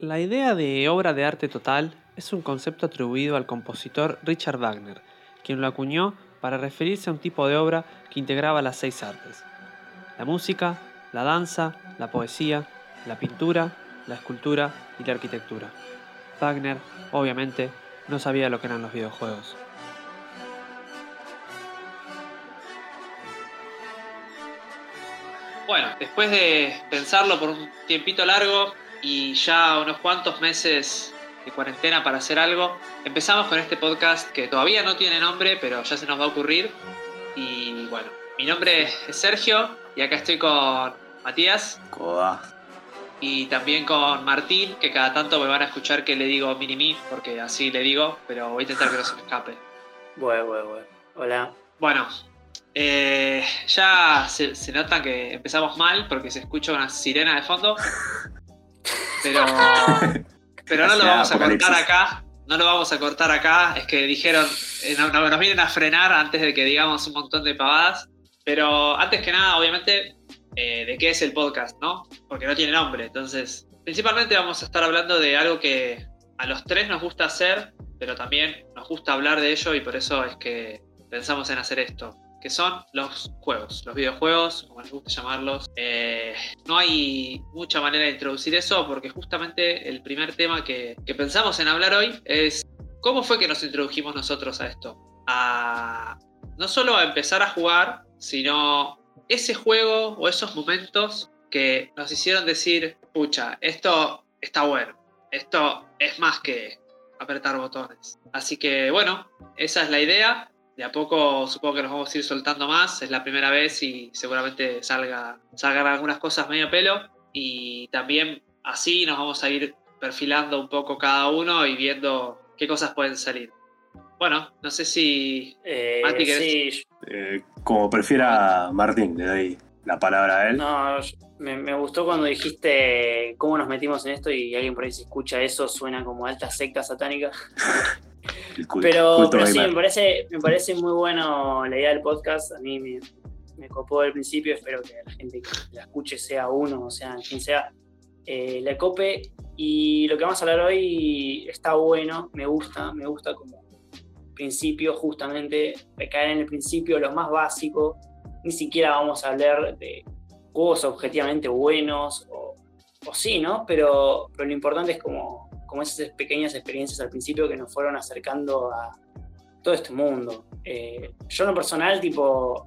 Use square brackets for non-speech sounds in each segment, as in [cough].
La idea de obra de arte total es un concepto atribuido al compositor Richard Wagner, quien lo acuñó para referirse a un tipo de obra que integraba las seis artes. La música, la danza, la poesía, la pintura, la escultura y la arquitectura. Wagner, obviamente, no sabía lo que eran los videojuegos. Bueno, después de pensarlo por un tiempito largo, y ya unos cuantos meses de cuarentena para hacer algo, empezamos con este podcast que todavía no tiene nombre, pero ya se nos va a ocurrir. Y bueno, mi nombre es Sergio y acá estoy con Matías. Coda. Y también con Martín, que cada tanto me van a escuchar que le digo mini porque así le digo, pero voy a intentar que no se me escape. Bueno, bueno, bueno. Hola. Bueno, eh, ya se, se nota que empezamos mal porque se escucha una sirena de fondo. [laughs] Pero, [laughs] pero no lo vamos a cortar acá. No lo vamos a cortar acá. Es que dijeron, eh, nos vienen a frenar antes de que digamos un montón de pavadas. Pero antes que nada, obviamente, eh, de qué es el podcast, ¿no? Porque no tiene nombre. Entonces, principalmente vamos a estar hablando de algo que a los tres nos gusta hacer, pero también nos gusta hablar de ello y por eso es que pensamos en hacer esto que son los juegos, los videojuegos, como les gusta llamarlos. Eh, no hay mucha manera de introducir eso porque justamente el primer tema que, pensamos en hablar hoy es cómo fue que nos introdujimos nosotros a esto. A, no solo a empezar a jugar, sino ese juego o esos momentos que nos hicieron decir, pucha, esto está bueno, esto es más que apretar botones. Así que bueno, esa es la idea de a poco supongo que nos vamos a ir soltando más. Es la primera vez y seguramente salga, salgan algunas cosas medio pelo. Y también así nos vamos a ir perfilando un poco cada uno y viendo qué cosas pueden salir. Bueno, no sé si. Eh, sí. Eh, como prefiera Martín, le doy la palabra a él. No, me, me, gustó cuando dijiste cómo nos metimos en esto y alguien por ahí se escucha eso, suena como alta secta satánica. [laughs] pero, sí, me parece, me parece muy bueno la idea del podcast. A mí me, me copó al principio. Espero que la gente que la escuche, sea uno, o sea quien sea, eh, la cope. Y lo que vamos a hablar hoy está bueno, me gusta, me gusta como principio, justamente, caer en el principio, lo más básico. Ni siquiera vamos a hablar de juegos objetivamente buenos, o, o sí, ¿no? Pero, pero lo importante es como como esas pequeñas experiencias al principio que nos fueron acercando a todo este mundo. Eh, yo en lo personal, tipo,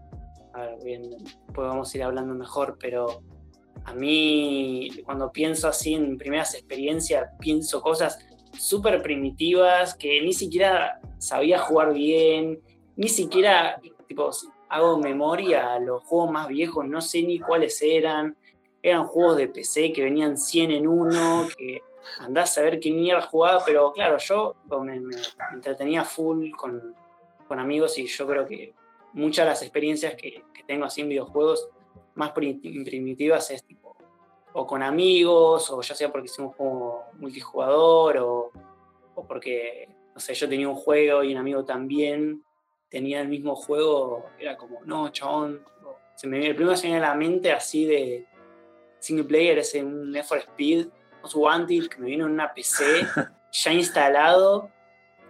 a ver, bien, podemos ir hablando mejor, pero a mí cuando pienso así en primeras experiencias, pienso cosas súper primitivas que ni siquiera sabía jugar bien, ni siquiera, tipo, hago memoria a los juegos más viejos, no sé ni cuáles eran, eran juegos de PC que venían 100 en uno, que andás a saber qué mierda jugaba, pero claro, yo me, entretenía full con, amigos y yo creo que muchas de las experiencias que, tengo así en videojuegos más primitivas es tipo, o con amigos, o ya sea porque hicimos juego multijugador, o, porque, no sé, yo tenía un juego y un amigo también tenía el mismo juego, era como, no, chabón, se me, el primero se me viene a la mente así de single player, es un Need for Speed, Wanted que me vino en una PC ya instalado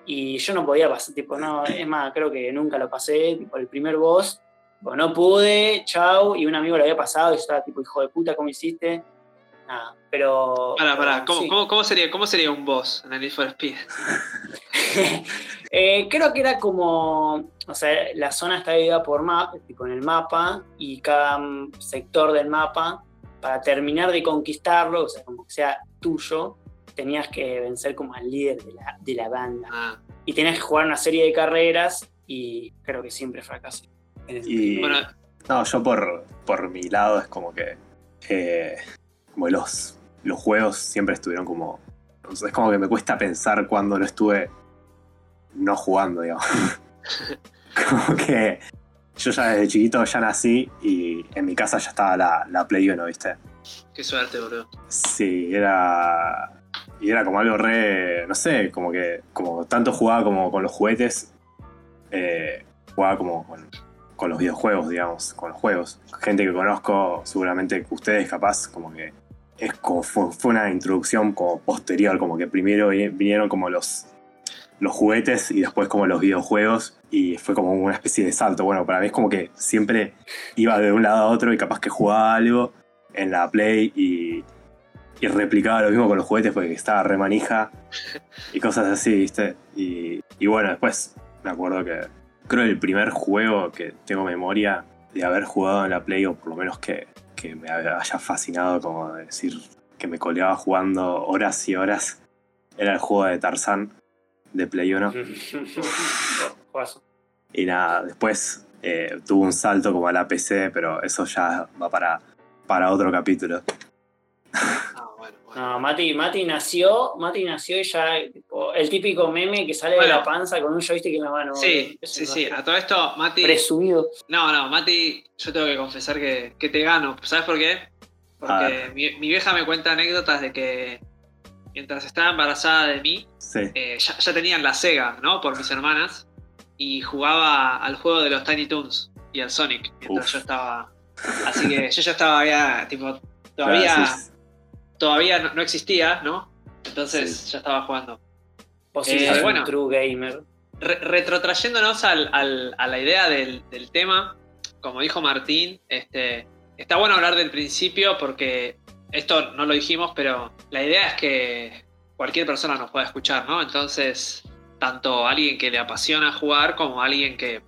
y yo no podía pasar, tipo, no, es más, creo que nunca lo pasé, tipo, el primer boss, no pude, chau, y un amigo lo había pasado y yo estaba tipo, hijo de puta, ¿cómo hiciste? Nada, pero... Pará, pará, ¿Cómo, sería, ¿cómo sería un boss en el Need for Speed? [laughs] Eh, creo que era como, o sea, la zona está dividida por mapa, tipo en el mapa, y cada sector del mapa para terminar de conquistarlo, o sea, como que sea tuyo, tenías que vencer como al líder de la, banda. Ah. Y tenías que jugar una serie de carreras y creo que siempre fracasé. Y, no, yo por, por mi lado es como que eh, como los, los juegos siempre estuvieron como... Es como que me cuesta pensar cuando no estuve no jugando, digamos. [laughs] como que yo ya desde chiquito ya nací y en mi casa ya estaba la, la Play 1, ¿viste? Qué suerte, boludo. Sí, era. Y era como algo re. No sé, como que. Como tanto jugaba como con los juguetes. Eh, jugaba como con, con, los videojuegos, digamos, con los juegos. Gente que conozco, seguramente ustedes capaz, como que es como fue, una introducción como posterior, como que primero vinieron como los, los juguetes y después como los videojuegos y fue como una especie de salto. Bueno, para mí es como que siempre iba de un lado a otro y capaz que jugaba algo en la Play y, y replicaba lo mismo con los juguetes porque estaba re manija y cosas así, ¿viste? Y, bueno, después me acuerdo que creo el primer juego que tengo memoria de haber jugado en la Play o por lo menos que que me haya fascinado, como decir, que me colgaba jugando horas y horas, era el juego de Tarzán de Play 1. [laughs] y nada, después eh, tuvo un salto como a la PC, pero eso ya va para, para otro capítulo. No, Mati, Mati nació, Mati nació y ya el típico meme que sale de la panza con un joystick en la mano. Sí, sí, sí. A todo esto, Mati. Presumido. No, no, Mati, yo tengo que confesar que, te gano. ¿Sabes por qué? Porque mi, vieja me cuenta anécdotas de que mientras estaba embarazada de mí, eh, ya, tenían la Sega, ¿no? Por mis hermanas. Y jugaba al juego de los Tiny Toons y al Sonic mientras yo estaba. Así que yo ya estaba ya, tipo, todavía todavía no, existía, ¿no? Entonces ya estaba jugando. Eh, bueno, true gamer. retrotrayéndonos a la idea del, tema, como dijo Martín, este, está bueno hablar del principio porque esto no lo dijimos, pero la idea es que cualquier persona nos pueda escuchar, ¿no? Entonces, tanto alguien que le apasiona jugar como alguien que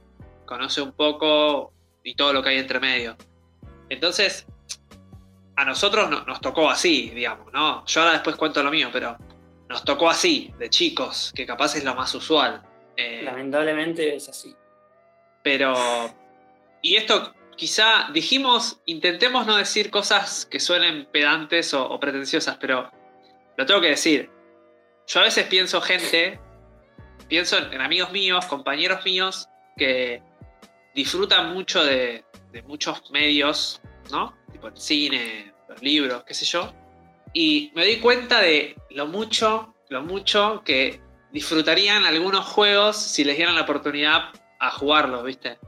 conoce un poco y todo lo que hay entre medio. Entonces, a nosotros nos tocó así, digamos, ¿no? Yo ahora después cuento lo mío, pero nos tocó así, de chicos, que capaz es lo más usual. Eh, Lamentablemente es así. Pero, y esto quizá dijimos, intentemos no decir cosas que suenen pedantes o, pretenciosas, pero lo tengo que decir. Yo a veces pienso gente, pienso en, amigos míos, compañeros míos, que disfrutan mucho de, de muchos medios, ¿no? tipo el cine, los libros, qué sé yo. Y me di cuenta de lo mucho, lo mucho que disfrutarían algunos juegos si les dieran la oportunidad a jugarlos, ¿viste?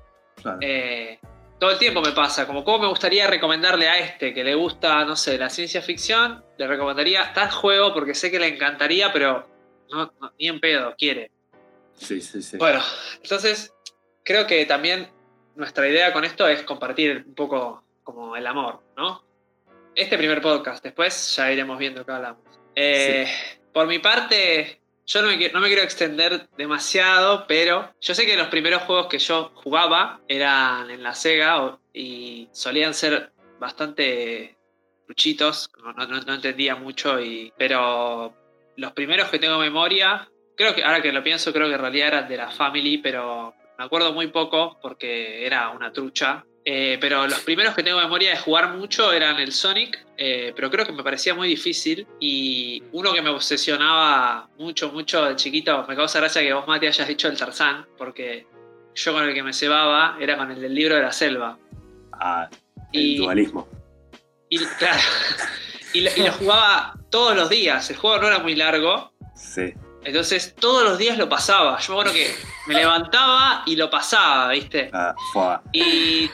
Eh, todo el tiempo me pasa, como cómo me gustaría recomendarle a este que le gusta, no sé, la ciencia ficción, le recomendaría tal juego porque sé que le encantaría, pero no, ni en pedo, quiere. Sí, sí, sí. Bueno, entonces creo que también nuestra idea con esto es compartir un poco como el amor, ¿no? Este primer podcast, después ya iremos viendo qué hablamos. Eh, por mi parte, yo no me, quiero extender demasiado, pero yo sé que los primeros juegos que yo jugaba eran en la Sega y solían ser bastante luchitos, no, entendía mucho, y, pero los primeros que tengo memoria, creo que ahora que lo pienso, creo que en realidad eran de la Family, pero me acuerdo muy poco porque era una trucha eh, pero los primeros que tengo memoria de jugar mucho eran el Sonic, eh, pero creo que me parecía muy difícil. Y uno que me obsesionaba mucho, mucho de chiquito, me causa gracia que vos, Mati, hayas dicho el Tarzán, porque yo con el que me cebaba era con el del libro de la selva. Ah, el dualismo. Y, claro, [laughs] y lo jugaba todos los días. El juego no era muy largo. Sí. Entonces todos los días lo pasaba. Yo me acuerdo que me levantaba y lo pasaba, ¿viste? Ah, y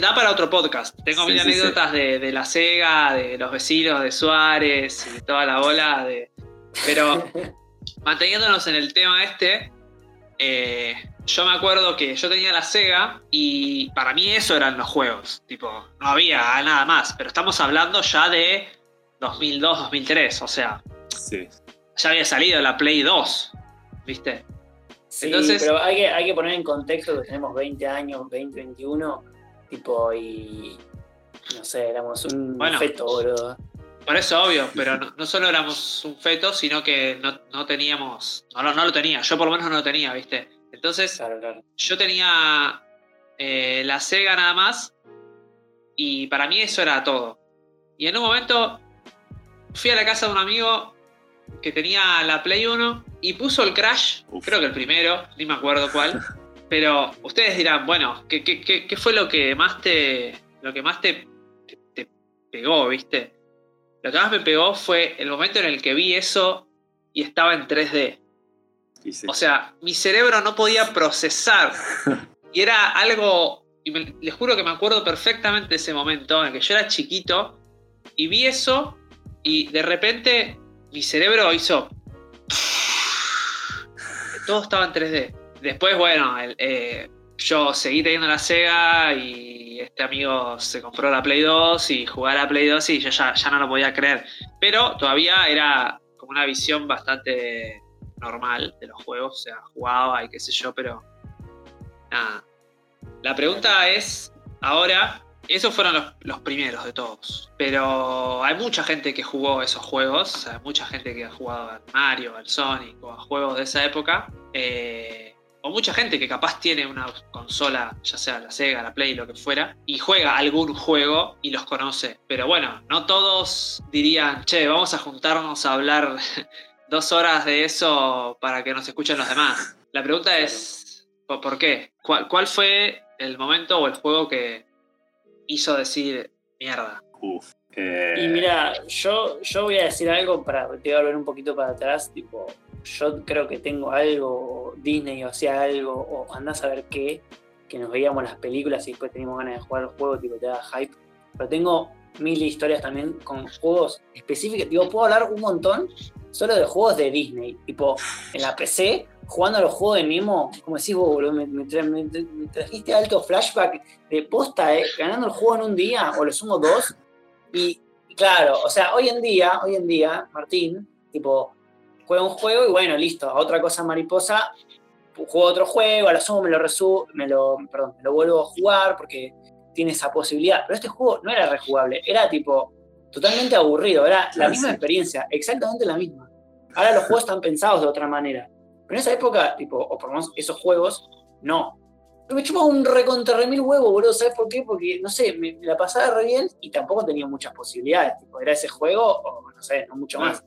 da para otro podcast. Tengo mil anécdotas De, la Sega, de los vecinos de Suárez y toda la bola. De... Pero manteniéndonos en el tema este, eh, yo me acuerdo que yo tenía la Sega y para mí eso eran los juegos. Tipo, no había nada más. Pero estamos hablando ya de 2002, 2003, o sea. Sí ya había salido la Play 2, ¿viste? Sí, Entonces, pero hay que, hay que poner en contexto que tenemos 20 años, 20, 21, tipo, y no sé, éramos un feto, boludo. Por eso, obvio, pero no, solo éramos un feto, sino que no, teníamos, no, no, lo tenía, yo por lo menos no lo tenía, ¿viste? Entonces, yo tenía eh, la Sega nada más, y para mí eso era todo. Y en un momento fui a la casa de un amigo que tenía la Play 1 y puso el Crash, creo que el primero, ni me acuerdo cuál. [laughs] pero ustedes dirán, bueno, ¿qué, qué, fue lo que más te. lo que más te, te, pegó, viste? Lo que más me pegó fue el momento en el que vi eso y estaba en 3D. O sea, mi cerebro no podía procesar. [laughs] y era algo. Y les juro que me acuerdo perfectamente de ese momento en el que yo era chiquito y vi eso y de repente mi cerebro hizo... Todo estaba en 3D. Después, bueno, eh, yo seguí teniendo la Sega y este amigo se compró la Play 2 y jugaba la Play 2 y yo ya no lo podía creer. Pero todavía era como una visión bastante normal de los juegos, o sea, jugaba y qué sé yo, pero nada. La pregunta es, ahora, esos fueron los, primeros de todos, pero hay mucha gente que jugó esos juegos, o sea, mucha gente que ha jugado al Mario, al Sonic o a juegos de esa época, eh, o mucha gente que capaz tiene una consola, ya sea la Sega, la Play, lo que fuera, y juega algún juego y los conoce. Pero bueno, no todos dirían, che, vamos a juntarnos a hablar [laughs] dos horas de eso para que nos escuchen los demás. La pregunta es, ¿por qué? ¿Cuál, fue el momento o el juego que hizo decir mierda? Uf. Eh, y mira, yo, yo voy a decir algo para te voy a volver un poquito para atrás, tipo, yo creo que tengo algo, Disney o sea algo, o andás a ver qué, que nos veíamos las películas y después teníamos ganas de jugar los juegos, tipo te da hype. Pero tengo mil historias también con juegos específicos. Digo, puedo hablar un montón solo de juegos de Disney. Tipo, en la PC, jugando a los juegos de Nemo, como decís vos, boludo, me, trajiste alto flashback de posta, eh, ganando el juego en un día, o lo sumo dos. Y, claro, o sea, hoy en día, hoy en día, Martín, tipo, juega un juego y bueno, listo, otra cosa mariposa, juego otro juego, a lo sumo me lo resu me lo, perdón, me lo vuelvo a jugar porque tiene esa posibilidad. Pero este juego no era rejugable, era tipo totalmente aburrido, era la misma experiencia, exactamente la misma. Ahora los juegos están pensados de otra manera. Pero en esa época, tipo, o por lo menos esos juegos, no. me chupaba un recontra mil huevo, boludo. ¿Sabes por qué? Porque, no sé, me, la pasaba re bien y tampoco tenía muchas posibilidades. Tipo, era ese juego, o no sé, no mucho más.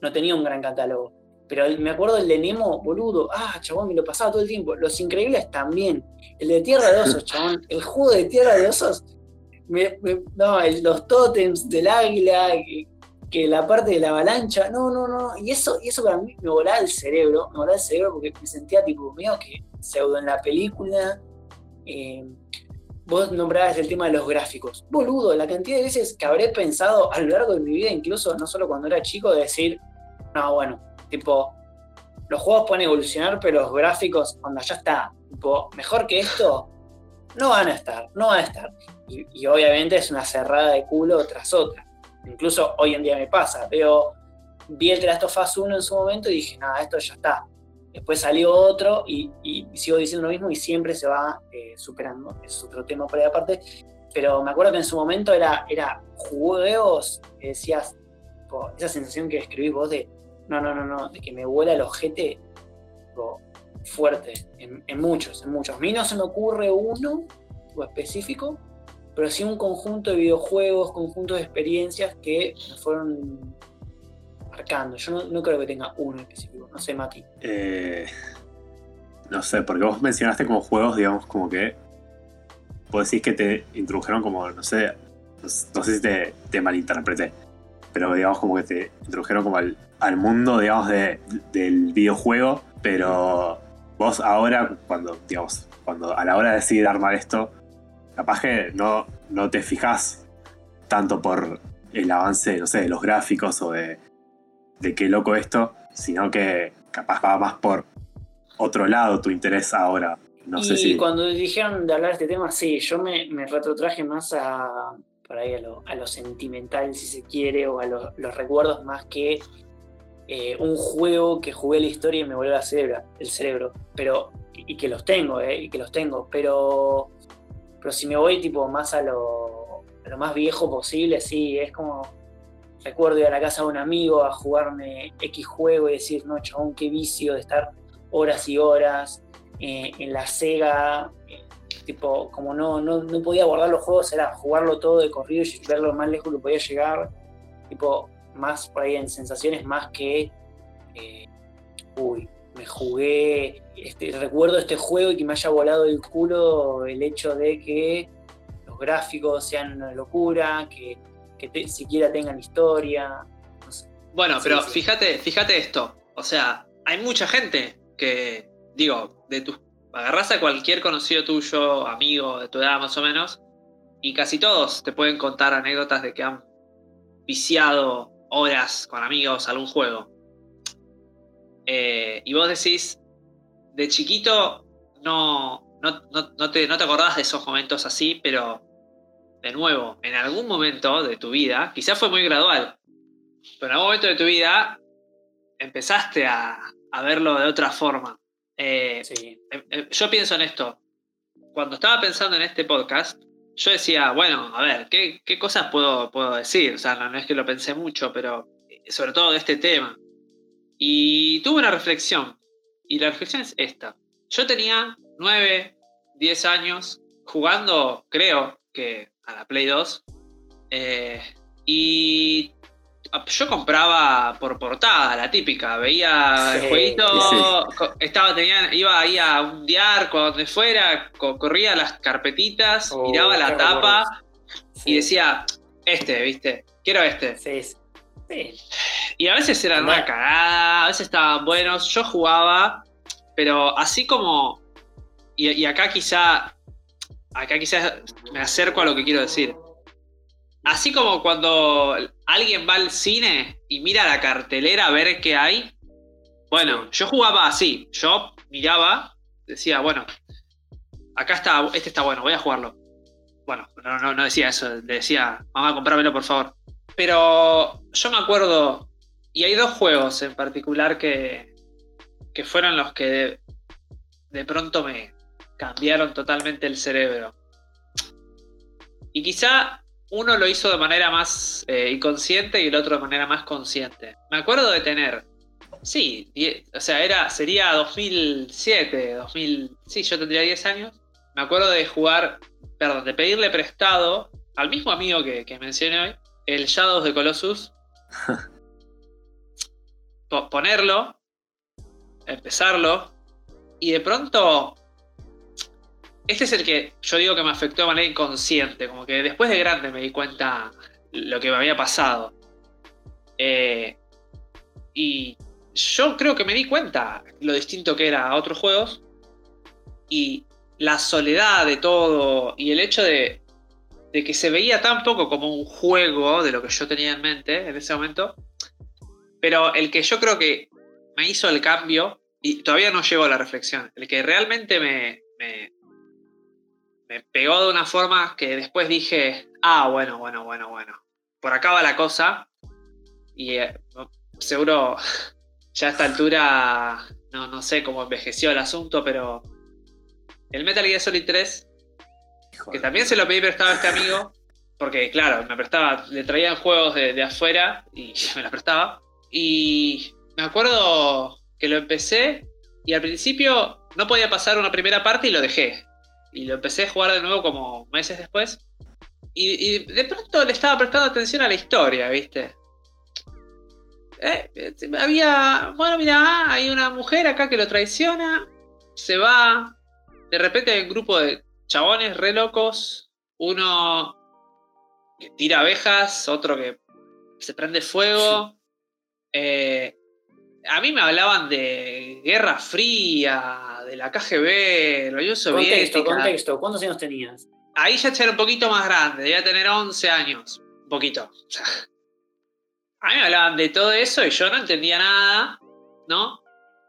No tenía un gran catálogo. Pero me acuerdo el de Nemo, boludo. Ah, chabón, me lo pasaba todo el tiempo. Los Increíbles también. El de Tierra de Osos, chabón. El juego de Tierra de Osos no, los tótems del águila, que, la parte de la avalancha, no, no, no, y eso, y eso para mí me volaba el cerebro, me volaba el cerebro porque me sentía tipo medio que pseudo en la película. Eh, vos nombrabas el tema de los gráficos. Boludo, la cantidad de veces que habré pensado a lo largo de mi vida, incluso no solo cuando era chico, de decir, no, bueno, tipo, los juegos pueden evolucionar, pero los gráficos, cuando ya está, tipo, mejor que esto, no van a estar, no van a estar. Y, obviamente es una cerrada de culo tras otra. Incluso hoy en día me pasa. Veo, vi el The Last of Us 1 en su momento y dije, nada, esto ya está. Después salió otro y, sigo diciendo lo mismo y siempre se va eh, superando. Es otro tema por ahí aparte. Pero me acuerdo que en su momento era, era juegos que decías, esa sensación que escribís vos de, no, no, no, no, de que me vuela el ojete fuerte, en, en, muchos, en muchos. A mí no se me ocurre uno específico, pero sí un conjunto de videojuegos, conjunto de experiencias que me fueron marcando. Yo no, creo que tenga uno específico, no sé, Mati. Eh, no sé, porque vos mencionaste como juegos, digamos, como que vos decís que te introdujeron como, no sé, no, sé si te, malinterpreté, pero digamos como que te introdujeron como al, mundo, digamos, del videojuego, pero vos ahora, cuando, digamos, cuando a la hora de decidir armar esto, capaz que no, no te fijas tanto por el avance, no sé, de los gráficos o de, de qué loco esto, sino que capaz va más por otro lado tu interés ahora. No y sé si... cuando dijeron de hablar de este tema, sí, yo me, retrotraje más a, ahí a, lo, sentimental, si se quiere, o a los recuerdos más que eh, un juego que jugué la historia y me volvió la cerebro, el cerebro. Pero, y que los tengo, eh, y que los tengo, pero pero si me voy tipo más a lo, más viejo posible, sí, es como recuerdo ir a la casa de un amigo a jugarme X juego y decir, no, chabón, qué vicio de estar horas y horas eh, en la Sega. Eh, tipo, como no, no, no, podía guardar los juegos, era jugarlo todo de corrido y ver lo más lejos que podía llegar. Tipo, más por ahí en sensaciones más que, eh, uy, me jugué, este, recuerdo este juego y que me haya volado el culo el hecho de que los gráficos sean una locura, que, siquiera tengan historia. Bueno, pero fíjate, fíjate esto. O sea, hay mucha gente que, digo, de tus. Agarrás a cualquier conocido tuyo, amigo de tu edad más o menos, y casi todos te pueden contar anécdotas de que han viciado horas con amigos algún juego. Eh, y vos decís, de chiquito no, no, te, no te acordás de esos momentos así, pero de nuevo, en algún momento de tu vida, quizás fue muy gradual, pero en algún momento de tu vida empezaste a, verlo de otra forma. Eh, em, em, yo pienso en esto. Cuando estaba pensando en este podcast, yo decía, bueno, a ver, ¿qué, cosas puedo, puedo decir? O sea, no, es que lo pensé mucho, pero eh, sobre todo de este tema. Y tuve una reflexión. Y la reflexión es esta. Yo tenía 9, 10 años jugando, creo que a la Play 2. Eh, y yo compraba por portada, la típica. Veía el jueguito, estaba, tenía, iba ahí a un diarco, donde fuera, corría las carpetitas, oh, miraba la tapa y decía, este, ¿viste? Quiero este. Sí, Y a veces eran una cagada, a veces estaban buenos. Yo jugaba, pero así como. Y, y acá quizá. Acá quizás me acerco a lo que quiero decir Así como cuando alguien va al cine y mira la cartelera a ver qué hay. Bueno, yo jugaba así. Yo miraba, decía, bueno, acá está, este está bueno, voy a jugarlo. Bueno, no, no, decía eso, decía, mamá, comprámelo por favor. Pero yo me acuerdo, y hay dos juegos en particular que, que fueron los que de, pronto me cambiaron totalmente el cerebro. Y quizá uno lo hizo de manera más eh, inconsciente y el otro de manera más consciente. Me acuerdo de tener, sí, o sea, era, sería 2007, 2000, sí, yo tendría 10 años. Me acuerdo de jugar, perdón, de pedirle prestado al mismo amigo que, que mencioné hoy, el Shadows de Colossus. [laughs] ponerlo, empezarlo, y de pronto este es el que yo digo que me afectó de manera inconsciente, como que después de grande me di cuenta lo que me había pasado. Eh, y yo creo que me di cuenta lo distinto que era a otros juegos y la soledad de todo y el hecho de, de, que se veía tan poco como un juego de lo que yo tenía en mente en ese momento, pero el que yo creo que me hizo el cambio, y todavía no llego a la reflexión, el que realmente me, me pegó de una forma que después dije, ah, bueno, bueno, bueno, bueno. Por acá va la cosa. Y eh, seguro [laughs] ya a esta altura no, no sé cómo envejeció el asunto, pero el Metal Gear Solid 3, que también se lo pedí prestado a este amigo, porque claro, me prestaba, le traían juegos de, de afuera y [laughs] me los prestaba. Y me acuerdo que lo empecé y al principio no podía pasar una primera parte y lo dejé y lo empecé a jugar de nuevo como meses después. Y, de pronto le estaba prestando atención a la historia, ¿viste? Eh, había, bueno, mira, hay una mujer acá que lo traiciona, se va, de repente hay un grupo de chabones re locos, uno que tira abejas, otro que se prende fuego. Eh, a mí me hablaban de Guerra Fría, de la KGB, la Unión Soviética. Contexto, contexto. ¿Cuántos años tenías? Ahí ya era un poquito más grande, debía tener 11 años. Un poquito. a mí me hablaban de todo eso y yo no entendía nada, ¿no?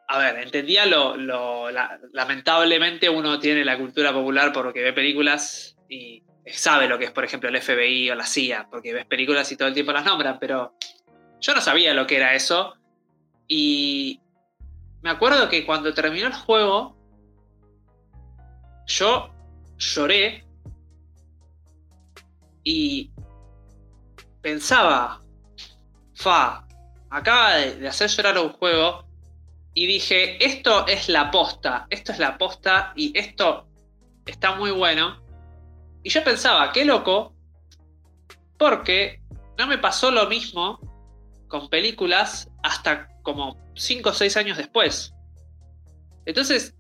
A ver, entendía lo. lamentablemente uno tiene la cultura popular porque ve películas y sabe lo que es, por ejemplo, el FBI o la CIA, porque ves películas y todo el tiempo las nombran, pero yo no sabía lo que era eso y me acuerdo que cuando terminó el juego, yo lloré y pensaba, fa, acaba de, hacer llorar un juego y dije, esto es la posta, esto es la posta y esto está muy bueno. Y yo pensaba, qué loco, porque no me pasó lo mismo con películas hasta como 5 o 6 años después. Entonces,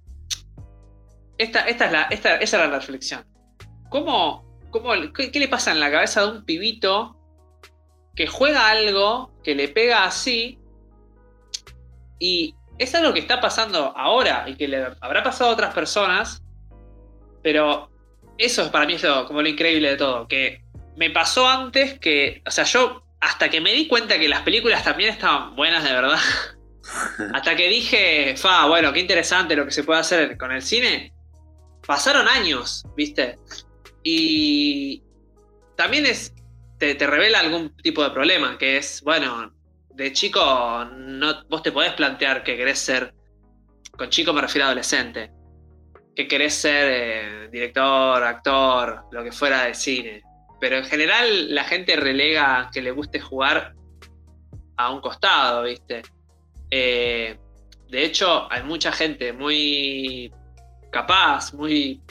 esta, esta es la, esta, la reflexión. ¿Cómo, cómo, qué, le pasa en la cabeza de un pibito que juega algo, que le pega así, y es algo que está pasando ahora y que le habrá pasado a otras personas, pero eso para mí es como lo increíble de todo, que me pasó antes que, o sea, yo hasta que me di cuenta que las películas también estaban buenas de verdad. [laughs] hasta que dije, fa, bueno, qué interesante lo que se puede hacer con el cine. Pasaron años, ¿viste? Y también es, te, revela algún tipo de problema, que es, bueno, de chico no, vos te podés plantear que querés ser, con chico me refiero a adolescente, que querés ser eh, director, actor, lo que fuera de cine. Pero en general la gente relega que le guste jugar a un costado, ¿viste? Eh, de hecho, hay mucha gente muy capaz, muy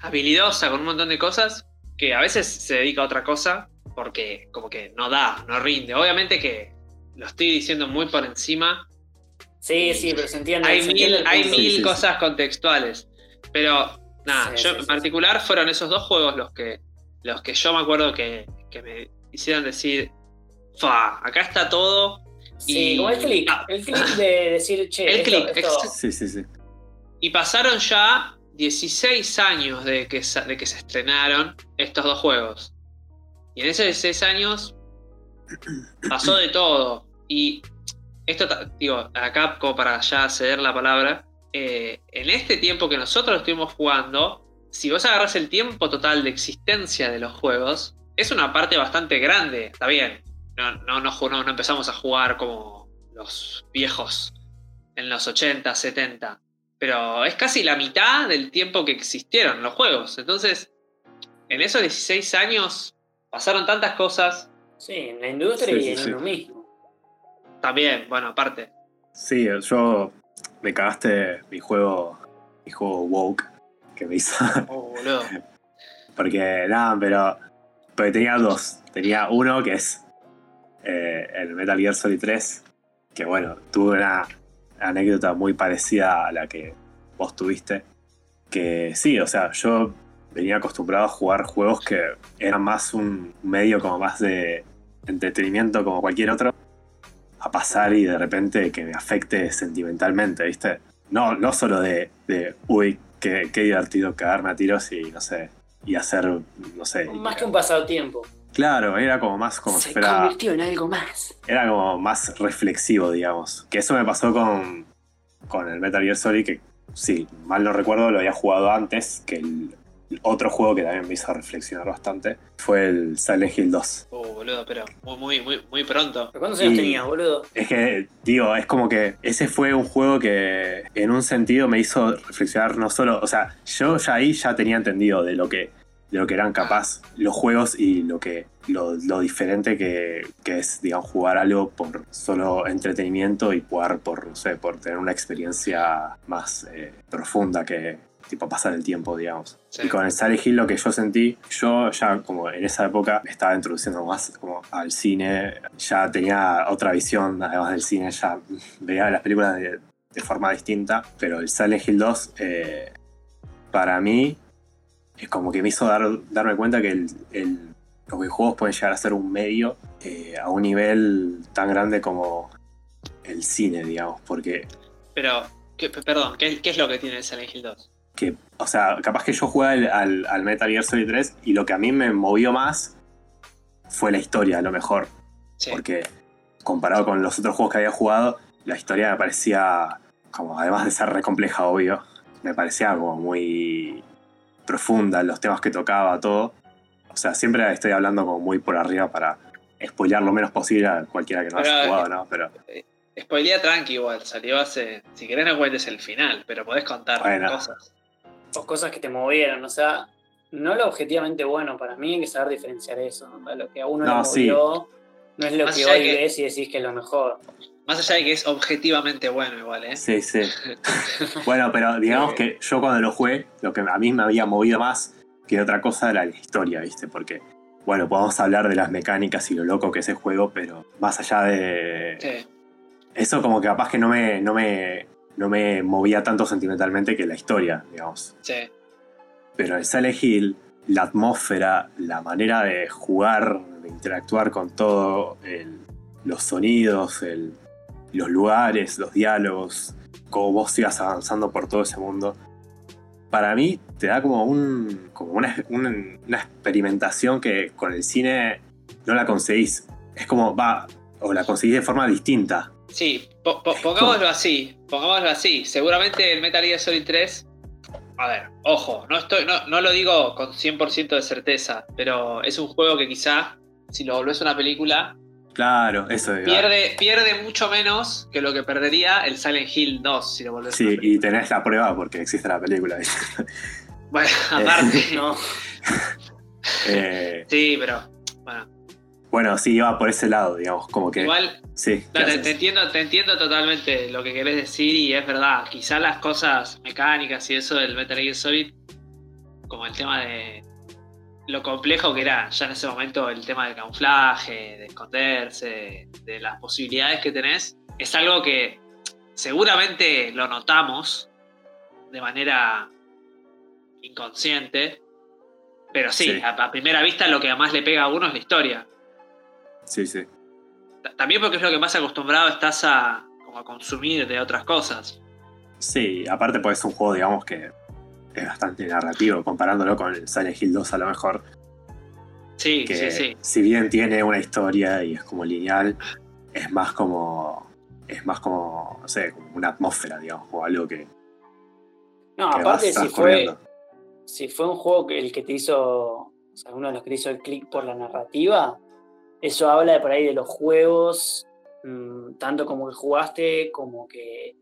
habilidosa con un montón de cosas, que a veces se dedica a otra cosa porque como que no da, no rinde. Obviamente que lo estoy diciendo muy por encima. Sí, sí, pero se entiende. Hay mil, hay mil cosas contextuales. Pero nada, yo en particular fueron esos dos juegos los que, los que yo me acuerdo que, me hicieron decir, fa, acá está todo. Sí, como el click, ah. el click de decir, che, el click, Sí, sí, sí. Y pasaron ya 16 años de que, de que se estrenaron estos dos juegos. Y en esos 16 años pasó de todo. Y esto, digo, acá como para ya ceder la palabra, eh, en este tiempo que nosotros estuvimos jugando, si vos agarras el tiempo total de existencia de los juegos, es una parte bastante grande, está bien. No, no, no, empezamos a jugar como los viejos en los 80, 70. Pero es casi la mitad del tiempo que existieron los juegos. Entonces, en esos 16 años pasaron tantas cosas. Sí, en la industria y en lo mismo. También, bueno, aparte. Sí, yo me cagaste mi juego, mi juego woke que me hizo. [laughs] Oh, boludo. porque nada, pero, porque tenía dos. Tenía uno que es eh, el Metal Gear Solid 3, que bueno, tuve una anécdota muy parecida a la que vos tuviste. Que sí, o sea, yo venía acostumbrado a jugar juegos que eran más un medio como más de entretenimiento como cualquier otro a pasar y de repente que me afecte sentimentalmente, ¿viste? No, no solo de, de uy, qué, qué, divertido cagarme a tiros y no sé, y hacer, no sé. Más que un pasatiempo. Claro, era como más como Se convirtió en algo más. Era como más reflexivo, digamos. Que eso me pasó con, con el Metal Gear Solid, que sí, mal no recuerdo, lo había jugado antes, que el, otro juego que también me hizo reflexionar bastante fue el Silent Hill 2. Oh, boludo, pero muy, muy, muy, pronto. ¿Cuántos años tenías, boludo? Es que, digo, es como que ese fue un juego que en un sentido me hizo reflexionar no solo, o sea, yo ya ahí ya tenía entendido de lo que, de lo que eran capaz los juegos y lo que lo, diferente que, que, es, digamos, jugar algo por solo entretenimiento y jugar por, no sé, por tener una experiencia más eh, profunda que, tipo pasar el tiempo, digamos. Y con el Silent Hill lo que yo sentí, yo ya como en esa época me estaba introduciendo más como al cine, ya tenía otra visión además del cine, ya veía las películas de, forma distinta, pero el Silent Hill 2 eh, para mí es como que me hizo dar, darme cuenta que el, los videojuegos pueden llegar a ser un medio eh, a un nivel tan grande como el cine, digamos, porque... Pero, perdón, ¿qué, ¿qué, es lo que tiene el Silent Hill 2? Que, o sea, capaz que yo jugué al, Metal Gear Solid 3 y lo que a mí me movió más fue la historia, a lo mejor. Porque comparado con los otros juegos que había jugado, la historia me parecía, como además de ser re compleja, obvio, me parecía como muy profunda, los temas que tocaba, todo. O sea, siempre estoy hablando como muy por arriba para spoilear lo menos posible a cualquiera que no haya jugado, ¿no? Pero... Eh, spoilea tranqui igual, salió hace... Si querés no cuentes el final, pero podés contar cosas o cosas que te movieron, o sea, no lo objetivamente bueno, para mí hay que saber diferenciar eso, lo que a uno no, le movió no es lo que hoy ves y decís que es lo mejor. Más allá de que es objetivamente bueno igual, ¿eh? Sí, sí. [laughs] bueno, pero digamos que yo cuando lo jugué, lo que a mí me había movido más que otra cosa era la historia, ¿viste? Porque, bueno, podemos hablar de las mecánicas y lo loco que es el juego, pero más allá de... Sí. Eso como que capaz que no me, no me no me movía tanto sentimentalmente que la historia, digamos. Sí. Pero el Silent Hill, la atmósfera, la manera de jugar, de interactuar con todo, los sonidos, los lugares, los diálogos, cómo vos ibas avanzando por todo ese mundo, para mí te da como, un, como una, experimentación que con el cine no la conseguís es como, va, o la conseguís de forma distinta. Sí, pongámoslo así, pongámoslo así. Seguramente el Metal Gear Solid 3, a ver, ojo, no, estoy, no, no lo digo con 100% de certeza, pero es un juego que quizá, si lo volvés una película, Claro, eso es. Pierde, pierde mucho menos que lo que perdería el Silent Hill 2 si lo volvés Sí, y tenés la prueba porque existe la película. bueno, [laughs] aparte, [laughs] no. Eh, sí, pero bueno. Bueno, sí, iba por ese lado, digamos, como que. Igual, sí, te, entiendo, te entiendo totalmente lo que querés decir y es verdad. Quizá las cosas mecánicas y eso del Metal Gear Solid, como el tema de lo complejo que era ya en ese momento el tema del camuflaje, de esconderse, de las posibilidades que tenés, es algo que seguramente lo notamos de manera inconsciente, pero sí, A, primera vista lo que más le pega a uno es la historia. Sí, sí. También porque es lo que más acostumbrado estás a, a consumir de otras cosas. Sí, aparte pues es un juego, digamos, que es bastante narrativo, comparándolo con el Silent Hill 2 a lo mejor. Sí, sí, sí. Si bien tiene una historia y es como lineal, es más como. Es más como, no sé, como una atmósfera, digamos, o algo que. No, aparte, si fue. Si fue un juego que el que te hizo. O sea, uno de los que te hizo el click por la narrativa, eso habla de por ahí de los juegos, mm, tanto como que jugaste, como que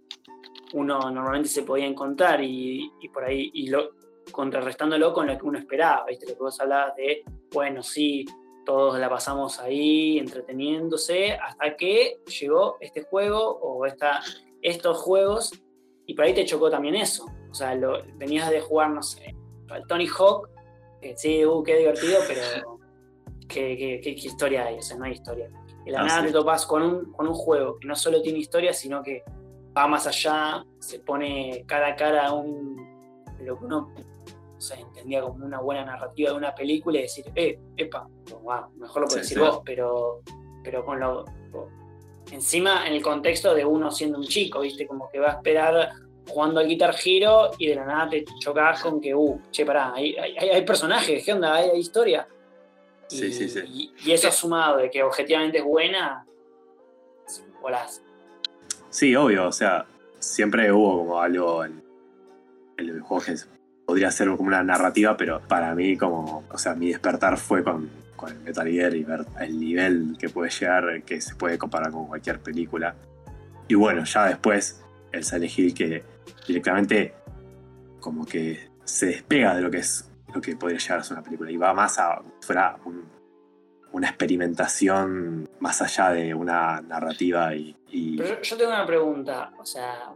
uno normalmente se podía encontrar y, por ahí, y lo, contrarrestándolo con lo que uno esperaba, ¿viste? Lo que vos hablabas de, bueno, sí, todos la pasamos ahí entreteniéndose hasta que llegó este juego o esta, estos juegos y por ahí te chocó también eso. O sea, venías de jugar, no sé, al Tony Hawk, que sí, uh, qué divertido, pero ¿qué, qué, historia hay? O sea, no hay historia. Y la ah, nada te topas con un, con un juego que no solo tiene historia, sino que va más allá, se pone cara a cara a un, lo que uno entendía como una buena narrativa de una película y decir, eh, epa, mejor lo puedes decir vos, pero, pero con lo. Encima en el contexto de uno siendo un chico, ¿viste? Como que va a esperar jugando al Guitar Hero y de la nada te chocas con que, uh, che, pará, hay, hay, personajes, ¿qué onda? Hay, historia. Sí, sí, sí. Y, eso sumado de que objetivamente es buena, volás. Sí, obvio, o sea, siempre hubo como algo en, el juego que podría ser como una narrativa, pero para mí como, o sea, mi despertar fue con, con el Metal Gear y ver el nivel que puede llegar, que se puede comparar con cualquier película. Y bueno, ya después el Silent Hill que directamente como que se despega de lo que es lo que podría llegar a ser una película y va más a fuera una experimentación más allá de una narrativa y... Pero yo, tengo una pregunta, o sea,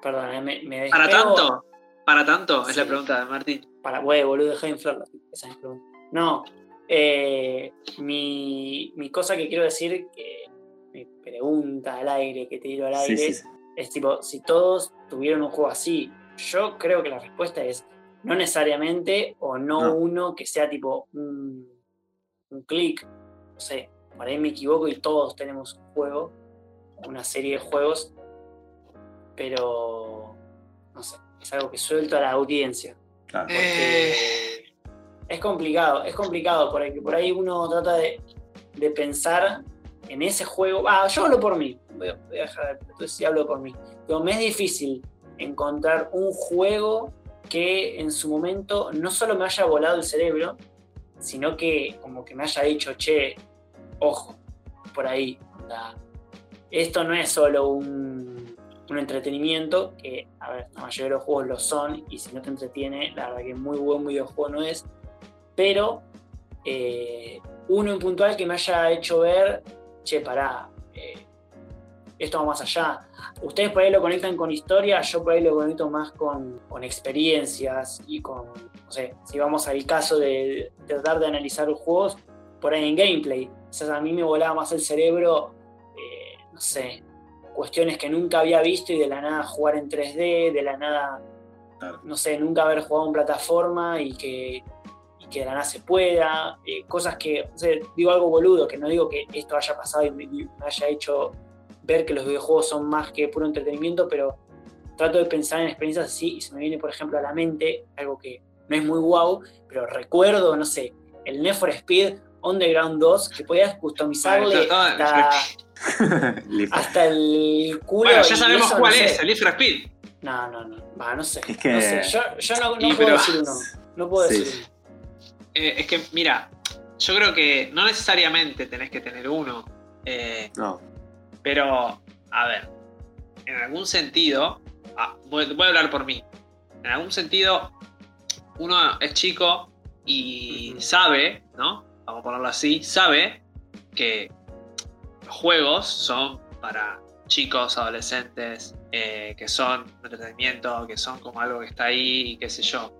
perdón, eh, me, me ¿Para tanto? ¿Para tanto? Es la pregunta de Martín. Para, güey, boludo, deja de inflarlo. Esa es mi pregunta. No, eh, mi, mi, cosa que quiero decir, que mi pregunta al aire, que te tiro al aire, es tipo, si todos tuvieron un juego así, yo creo que la respuesta es no necesariamente o no, uno que sea tipo un, un clic, no sé, por ahí me equivoco y todos tenemos un juego, una serie de juegos, pero no sé, es algo que suelto a la audiencia. Eh. Es complicado, es complicado, porque por ahí uno trata de, pensar en ese juego. Ah, yo hablo por mí, voy a, dejar, entonces sí hablo por mí. Pero me es difícil encontrar un juego que en su momento no solo me haya volado el cerebro, sino que como que me haya dicho, che, ojo, por ahí. Esto no es solo un, entretenimiento, que, a ver, la mayoría de los juegos lo son, y si no te entretiene, la verdad que muy buen videojuego no es, pero eh, uno en puntual que me haya hecho ver, che, pará, eh, esto va más allá. Ustedes por ahí lo conectan con historia, yo por ahí lo conecto más con, con experiencias y con, no sé, si vamos al caso de, tratar de analizar los juegos, por ahí en gameplay. O sea, a mí me volaba más el cerebro, eh, no sé, cuestiones que nunca había visto y de la nada jugar en 3D, de la nada, no sé, nunca haber jugado en plataforma y que, que de la nada se pueda, eh, cosas que, o sea, digo algo boludo, que no digo que esto haya pasado y me haya hecho ver que los videojuegos son más que puro entretenimiento, pero trato de pensar en experiencias así y se me viene, por ejemplo, a la mente algo que no es muy guau, pero recuerdo, no sé, el Need for Speed Underground 2 que podías customizarle hasta, [laughs] hasta el culo. Bueno, ya sabemos cuál es, el Ifra Speed. No, no, no. no sé. Es que... No sé. Yo, yo no, no puedo decir uno. No puedo decir eh, es que, mira, yo creo que no necesariamente tenés que tener uno. Eh, no. Pero, a ver, en algún sentido, ah, voy, a hablar por mí. En algún sentido, uno es chico y sabe, ¿no? Vamos a ponerlo así, sabe que los juegos son para chicos, adolescentes, eh, que son entretenimiento, que son como algo que está ahí y qué sé yo.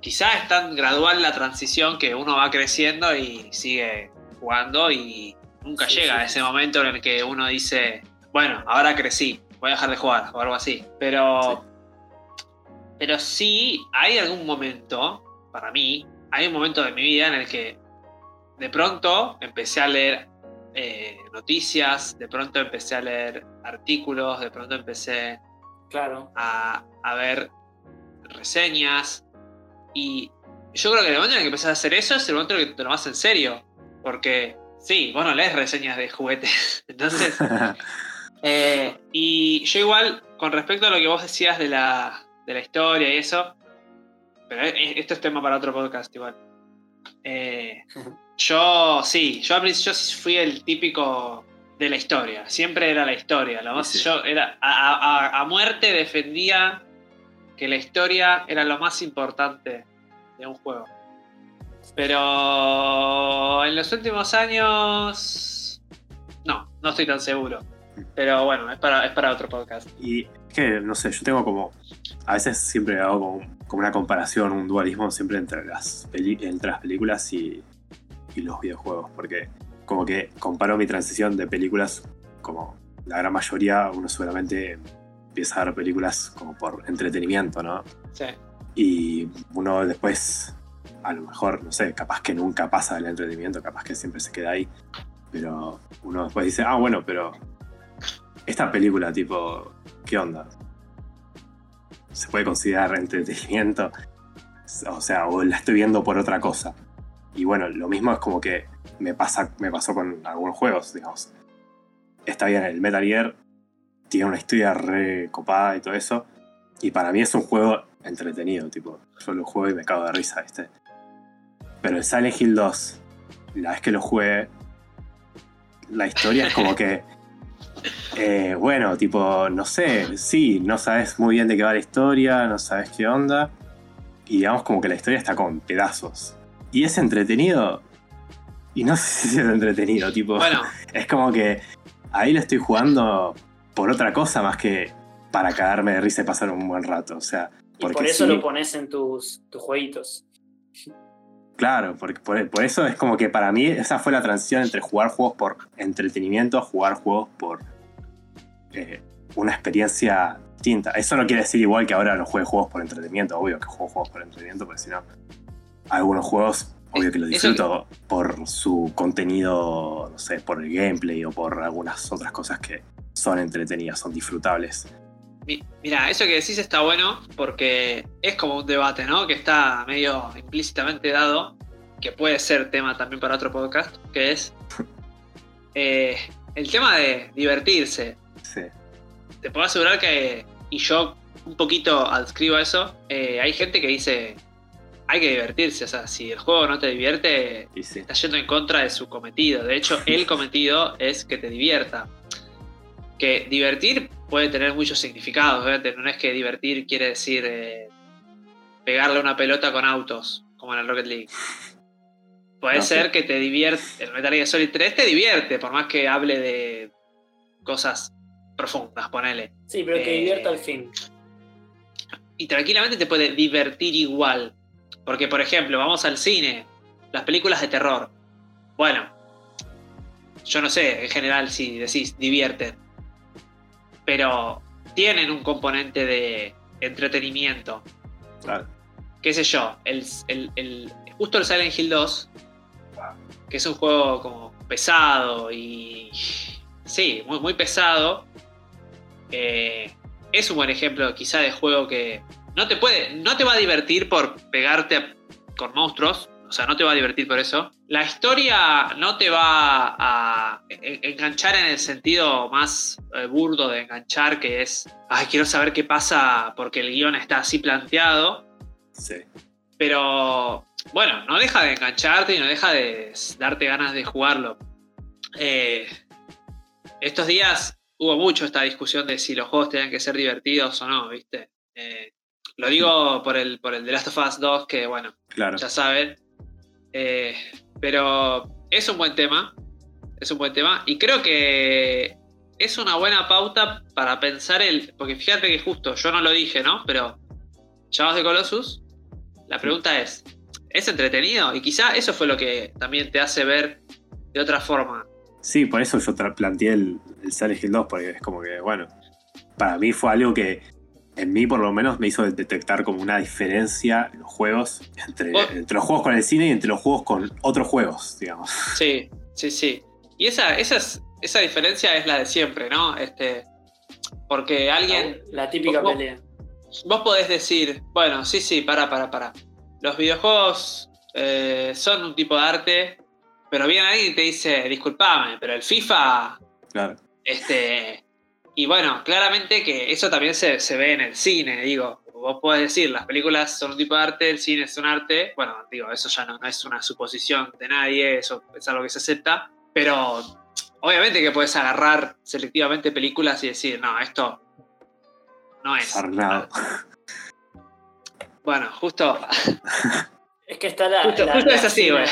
Quizás es tan gradual la transición que uno va creciendo y sigue jugando y nunca llega a ese momento en el que uno dice, bueno, ahora crecí, voy a dejar de jugar o algo así. Pero, pero sí hay algún momento, para mí, hay un momento de mi vida en el que de pronto empecé a leer eh, noticias, de pronto empecé a leer artículos, de pronto empecé claro. a, a ver reseñas. Y yo creo que el momento en el que empezás a hacer eso es el momento en el que te lo vas en serio. Porque Sí, vos no lees reseñas de juguetes. [laughs] Entonces. [laughs] Eh, y yo, igual, con respecto a lo que vos decías de la, de la historia y eso. Pero esto es tema para otro podcast, igual. Eh, yo, sí, yo, yo fui el típico de la historia. Siempre era la historia. Lo más, Yo era, a, a muerte defendía que la historia era lo más importante de un juego. Pero en los últimos años. No, no estoy tan seguro. Pero bueno, es para, es para otro podcast. Y es que, no sé, yo tengo como. A veces siempre hago como, como una comparación, un dualismo siempre entre las, entre las películas y, y los videojuegos. Porque, como que comparo mi transición de películas como la gran mayoría, uno seguramente empieza a ver películas como por entretenimiento, ¿no? Sí. Y uno después a lo mejor, no sé, capaz que nunca pasa el entretenimiento, capaz que siempre se queda ahí. Pero uno después dice, ah, bueno, pero esta película, tipo, ¿qué onda? ¿Se puede considerar entretenimiento? O sea, o la estoy viendo por otra cosa. Y bueno, lo mismo es como que me, pasa, me pasó con algunos juegos, digamos. Está bien, el Metal Gear tiene una historia re copada y todo eso. Y para mí es un juego entretenido, tipo, yo lo juego y me cago de risa, ¿viste? Pero el Silent Hill 2, la vez que lo jugué, la historia es como que. [laughs] Eh, bueno, tipo, no sé, sí, no sabes muy bien de qué va la historia, no sabes qué onda. Y digamos como que la historia está con pedazos. Y es entretenido. Y no [laughs] sé si es entretenido, tipo. Bueno. [laughs] Es como que ahí lo estoy jugando por otra cosa más que para cagarme de risa y pasar un buen rato. O sea. Y por eso lo pones en tus, tus jueguitos. Claro, porque por, eso es como que para mí esa fue la transición entre jugar juegos por entretenimiento a jugar juegos por eh, una experiencia distinta. Eso no quiere decir igual que ahora no juegue juegos por entretenimiento, obvio que juego juegos por entretenimiento, porque si no, algunos juegos, obvio que los disfruto por su contenido, no sé, por el gameplay o por algunas otras cosas que son entretenidas, son disfrutables. Mira, eso que decís está bueno porque es como un debate, ¿no? Que está medio implícitamente dado, que puede ser tema también para otro podcast, que es [laughs] eh, el tema de divertirse. Sí. Te puedo asegurar que, y yo un poquito adscribo a eso, eh, hay gente que dice, hay que divertirse, o sea, si el juego no te divierte, está yendo en contra de su cometido. De hecho, el [laughs] cometido es que te divierta. Que divertir puede tener muchos significados, No es que divertir quiere decir eh, pegarle una pelota con autos, como en el Rocket League. Puede ser que te divierte, el Metal Gear Solid 3 te divierte, por más que hable de cosas profundas, ponele. Sí, pero que divierta al fin. Y tranquilamente te puede divertir igual. Porque, por ejemplo, vamos al cine, las películas de terror. Bueno, yo no sé, en general, si decís divierten pero tienen un componente de entretenimiento. Claro. ¿Qué sé yo? El, justo el Silent Hill 2, que es un juego como pesado y. Sí, muy, muy pesado. Eh, es un buen ejemplo, quizá, de juego que no te puede. No te va a divertir por pegarte con monstruos. Sea, no te va a divertir por eso. La historia no te va a enganchar en el sentido más eh, burdo de enganchar, que es, ay, quiero saber qué pasa porque el guion está así planteado. Sí. Pero, bueno, no deja de engancharte y no deja de darte ganas de jugarlo. Eh, estos días hubo mucho esta discusión de si los juegos tenían que ser divertidos o no, ¿viste? Eh, lo digo por el, por el The Last of Us 2, que bueno, ya saben. Eh, pero es un buen tema. Es un buen tema. Y creo que es una buena pauta para pensar el. Porque fíjate que justo, yo no lo dije, ¿no? Pero Llamados de Colossus, la pregunta es: ¿es entretenido? Y quizá eso fue lo que también te hace ver de otra forma. Sí, por eso yo planteé el, el Silent Hill 2, porque es como que, bueno, para mí fue algo que en mí por lo menos me hizo detectar como una diferencia en los juegos, entre, entre, los juegos con el cine y entre los juegos con otros juegos, digamos. Sí, sí, sí. Y esa, esa, esa diferencia es la de siempre, ¿no? Este, porque alguien... La, típica pelea. Vos podés decir, bueno, sí, sí, para, para, para. Los videojuegos eh, son un tipo de arte, pero viene alguien y te dice, disculpame, pero el FIFA... Claro. Este, y bueno, claramente que eso también se, ve en el cine, digo. Vos podés decir, las películas son un tipo de arte, el cine es un arte. Bueno, digo, eso ya no, es una suposición de nadie, eso es algo que se acepta. Pero obviamente que puedes agarrar selectivamente películas y decir, no, esto no es. Bueno, justo. Es que está la. Justo, es así, güey.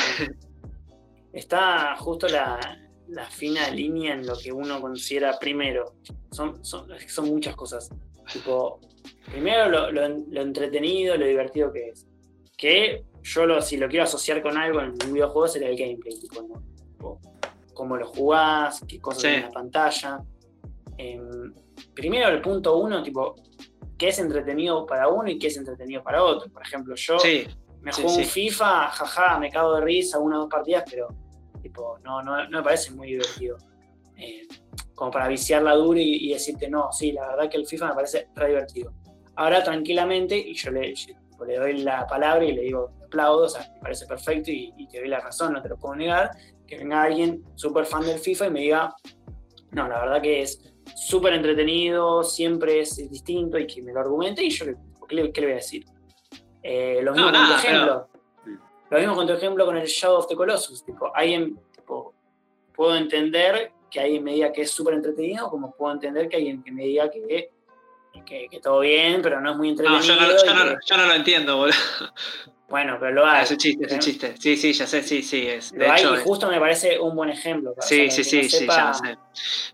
Está justo la, la fina línea en lo que uno considera primero. Son, son, son muchas cosas. Tipo, primero lo, entretenido, lo divertido que es. Que yo lo, si lo quiero asociar con algo en un videojuego sería el gameplay, tipo, cómo lo jugás, qué cosas en la pantalla. Em, primero el punto uno, tipo, qué es entretenido para uno y qué es entretenido para otro. Por ejemplo, yo me juego un FIFA, jaja, me cago de risa una o dos partidas, pero Tipo, no, no, me parece muy divertido. Eh, como para viciar la dura y, decirte, no, sí, la verdad que el FIFA me parece re divertido. Ahora tranquilamente, y yo le, le doy la palabra y le digo, aplaudo, o sea, me parece perfecto y, te doy la razón, no te lo puedo negar, que venga alguien súper fan del FIFA y me diga, no, la verdad que es súper entretenido, siempre es distinto y que me lo argumente y yo, ¿qué le, qué le voy a decir? Eh, lo mismo no, ejemplo. Lo mismo con tu ejemplo con el Shadow of the Colossus. Tipo, alguien, tipo, puedo entender que alguien me diga que es súper entretenido, como puedo entender que alguien que me diga que, que, todo bien, pero no es muy entretenido. No, yo no, yo no, lo entiendo, boludo. Bueno, pero lo hay. Ah, ese chiste, ese chiste. Sí, sí, ya sé, sí, sí. Es. Lo hay y justo me parece un buen ejemplo. Sí, sí, sí, sí, ya sé.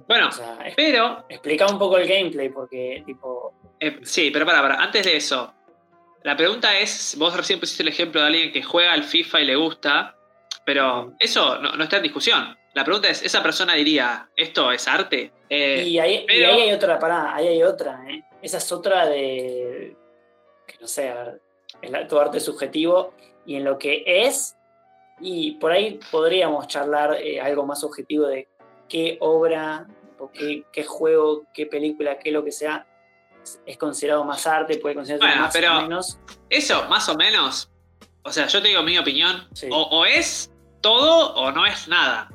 Bueno, pero. Explica un poco el gameplay, porque, tipo. Eh, sí, pero para, para, antes de eso, la pregunta es, vos recién pusiste el ejemplo de alguien que juega al FIFA y le gusta, pero eso no, está en discusión. La pregunta es, ¿esa persona diría, esto es arte? Eh, y, ahí, hay otra, pará, ahí hay otra. ¿eh? Esa es otra de, que no sé, a ver, tu arte subjetivo y en lo que es, y por ahí podríamos charlar eh, algo más objetivo de qué obra, qué, qué juego, qué película, qué lo que sea, es considerado más arte, puede considerarse más o menos. Eso, más o menos. O sea, yo te digo mi opinión. O, es todo o no es nada.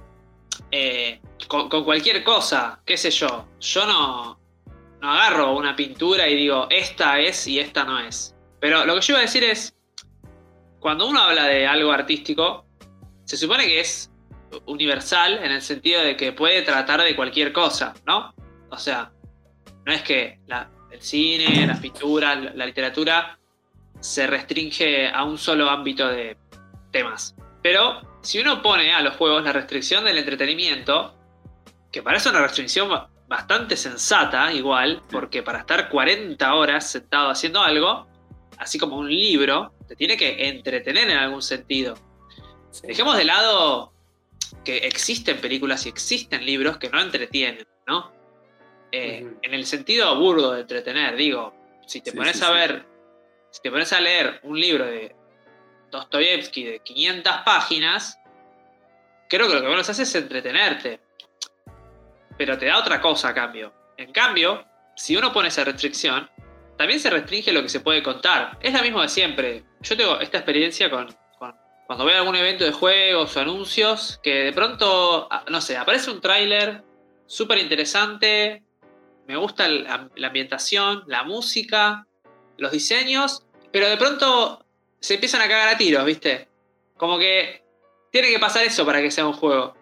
Eh, con, cualquier cosa, qué sé yo. Yo no, no agarro una pintura y digo, esta es y esta no es. Pero lo que yo iba a decir es, cuando uno habla de algo artístico, se supone que es universal en el sentido de que puede tratar de cualquier cosa, ¿no? O sea, no es que la, el cine, la [clears throat] pintura, la literatura, se restringe a un solo ámbito de temas. Pero si uno pone a los juegos la restricción del entretenimiento, que parece una restricción bastante sensata igual, porque para estar 40 horas sentado haciendo algo, así como un libro, te tiene que entretener en algún sentido. Dejemos de lado que existen películas y existen libros que no entretienen, ¿no? Eh, en el sentido burdo de entretener, digo, si te pones a ver, si te pones a leer un libro de Dostoyevsky de 500 páginas, creo que lo que menos hace es entretenerte. Pero te da otra cosa a cambio. En cambio, si uno pone esa restricción, también se restringe lo que se puede contar. Es lo mismo de siempre. Yo tengo esta experiencia con, cuando a algún evento de juegos o anuncios, que de pronto, ah, no sé, aparece un tráiler súper interesante, me gusta la, ambientación, la música, los diseños, pero de pronto se empiezan a cagar a tiros, ¿viste? Como que tiene que pasar eso para que sea un juego.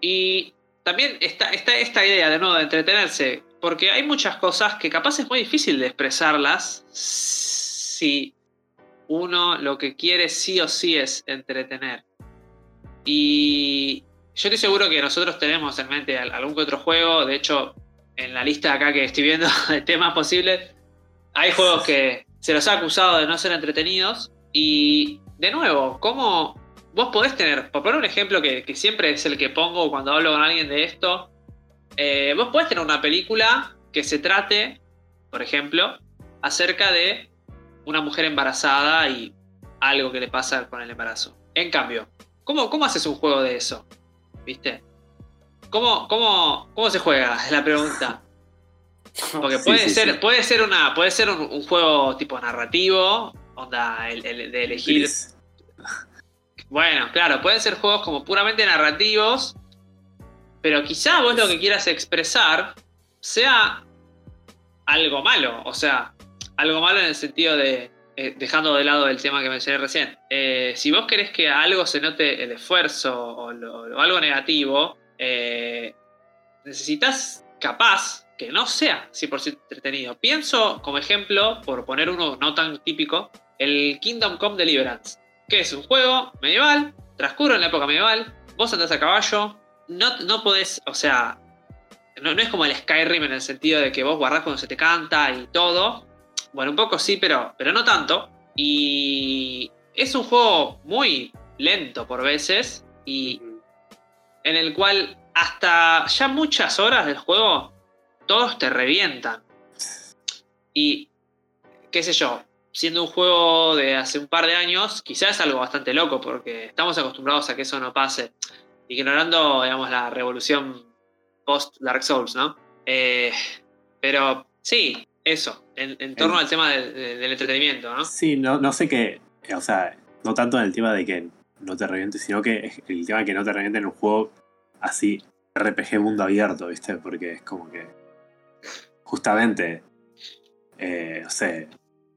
Y también está, está esta idea de nuevo de entretenerse, porque hay muchas cosas que capaz es muy difícil de expresarlas si uno lo que quiere sí o sí es entretener. Y yo estoy seguro que nosotros tenemos en mente algún que otro juego, de hecho, en la lista acá que estoy viendo [laughs] de temas posibles, hay juegos que se los ha acusado de no ser entretenidos. Y de nuevo, ¿cómo vos podés tener, por poner un ejemplo que, siempre es el que pongo cuando hablo con alguien de esto, eh, vos podés tener una película que se trate, por ejemplo, acerca de una mujer embarazada y algo que le pasa con el embarazo. En cambio, ¿cómo, cómo haces un juego de eso? ¿Viste? ¿Cómo, cómo, cómo se juega? Es la pregunta. Porque puede, ser, puede ser una. Puede ser un, juego tipo narrativo. Onda, el, de elegir. Bueno, claro, pueden ser juegos como puramente narrativos. Pero quizá vos lo que quieras expresar sea algo malo. O sea, algo malo en el sentido de, eh, dejando de lado el tema que mencioné recién, eh, si vos querés que a algo se note el esfuerzo o, algo negativo, eh, necesitas capaz que no sea 100% entretenido. Pienso como ejemplo, por poner uno no tan típico, el Kingdom Come Deliverance, que es un juego medieval, transcurre en la época medieval, vos andás a caballo, no, no podés, o sea, no, no es como el Skyrim en el sentido de que vos guardás cuando se te canta y todo, bueno, un poco sí, pero, pero no tanto. Y es un juego muy lento por veces y en el cual hasta ya muchas horas del juego todos te revientan. Y qué sé yo, siendo un juego de hace un par de años, quizás es algo bastante loco porque estamos acostumbrados a que eso no pase, ignorando, digamos, la revolución post Dark Souls, ¿no? Eh, pero sí, eso, en, torno al tema del entretenimiento, ¿no? Sí, no, no sé qué, o sea, no tanto en el tema de que no te reviente, sino que el tema que no te reviente en un juego así, RPG mundo abierto, ¿viste? Porque es como que, justamente, eh, no sé,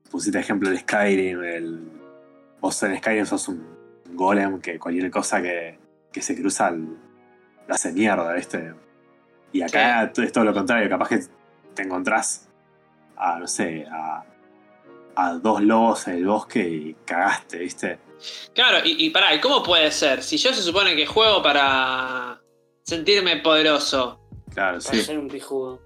pusiste ejemplo el Skyrim, el, vos en Skyrim sos un golem que cualquier cosa que, que se cruza la hace mierda, ¿viste? Y acá es todo lo contrario, capaz que te encontrás a, no sé, a, dos lobos en el bosque y cagaste, ¿viste? Claro, y, pará, ¿y cómo puede ser? Si yo se supone que juego para sentirme poderoso. Claro, para ser un pijudo.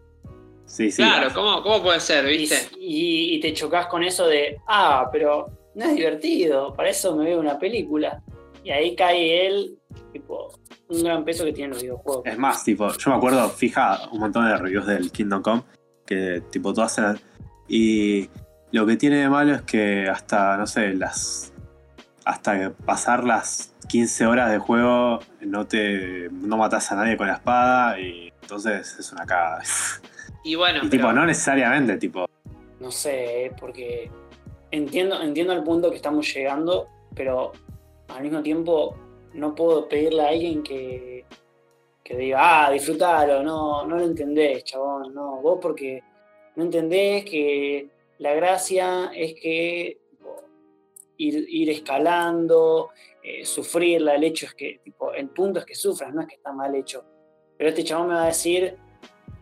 Sí, sí. Claro, ¿cómo, puede ser, viste? Y, y, te chocas con eso de, ah, pero no es divertido, para eso me veo una película. Y ahí cae él, tipo, un gran peso que tienen los videojuegos. Es más, tipo, yo me acuerdo, fija un montón de reviews del Kingdom Come que tipo todas eran... Y lo que tiene de malo es que hasta, no sé, las... Hasta pasar las 15 horas de juego no te no matas a nadie con la espada y entonces es una cagada. [laughs] Y bueno, y tipo, no necesariamente, tipo. No sé, porque entiendo, entiendo el punto que estamos llegando, pero al mismo tiempo no puedo pedirle a alguien que, que diga, ah, disfrútalo, no, no lo entendés, chabón, no, vos porque no entendés que la gracia es que ir, escalando, eh, sufrirla, el hecho es que, tipo, el punto es que sufras, no es que está mal hecho. Pero este chabón me va a decir,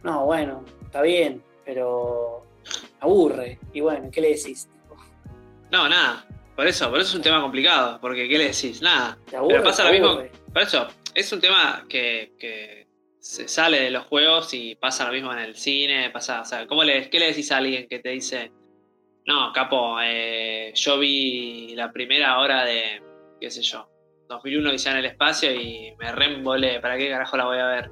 no, bueno, está bien, pero aburre. Y bueno, ¿qué le decís? No, nada. Por eso, por eso es un tema complicado, porque ¿qué le decís? Nada. pero pasa lo mismo. Por eso, es un tema que, se sale de los juegos y pasa lo mismo en el cine, pasa, o sea, ¿cómo le, ¿qué le decís a alguien que te dice, no, capo, eh, yo vi la primera hora de, qué sé yo, 2001 Odisea en el espacio y me reembolé, ¿para qué carajo la voy a ver?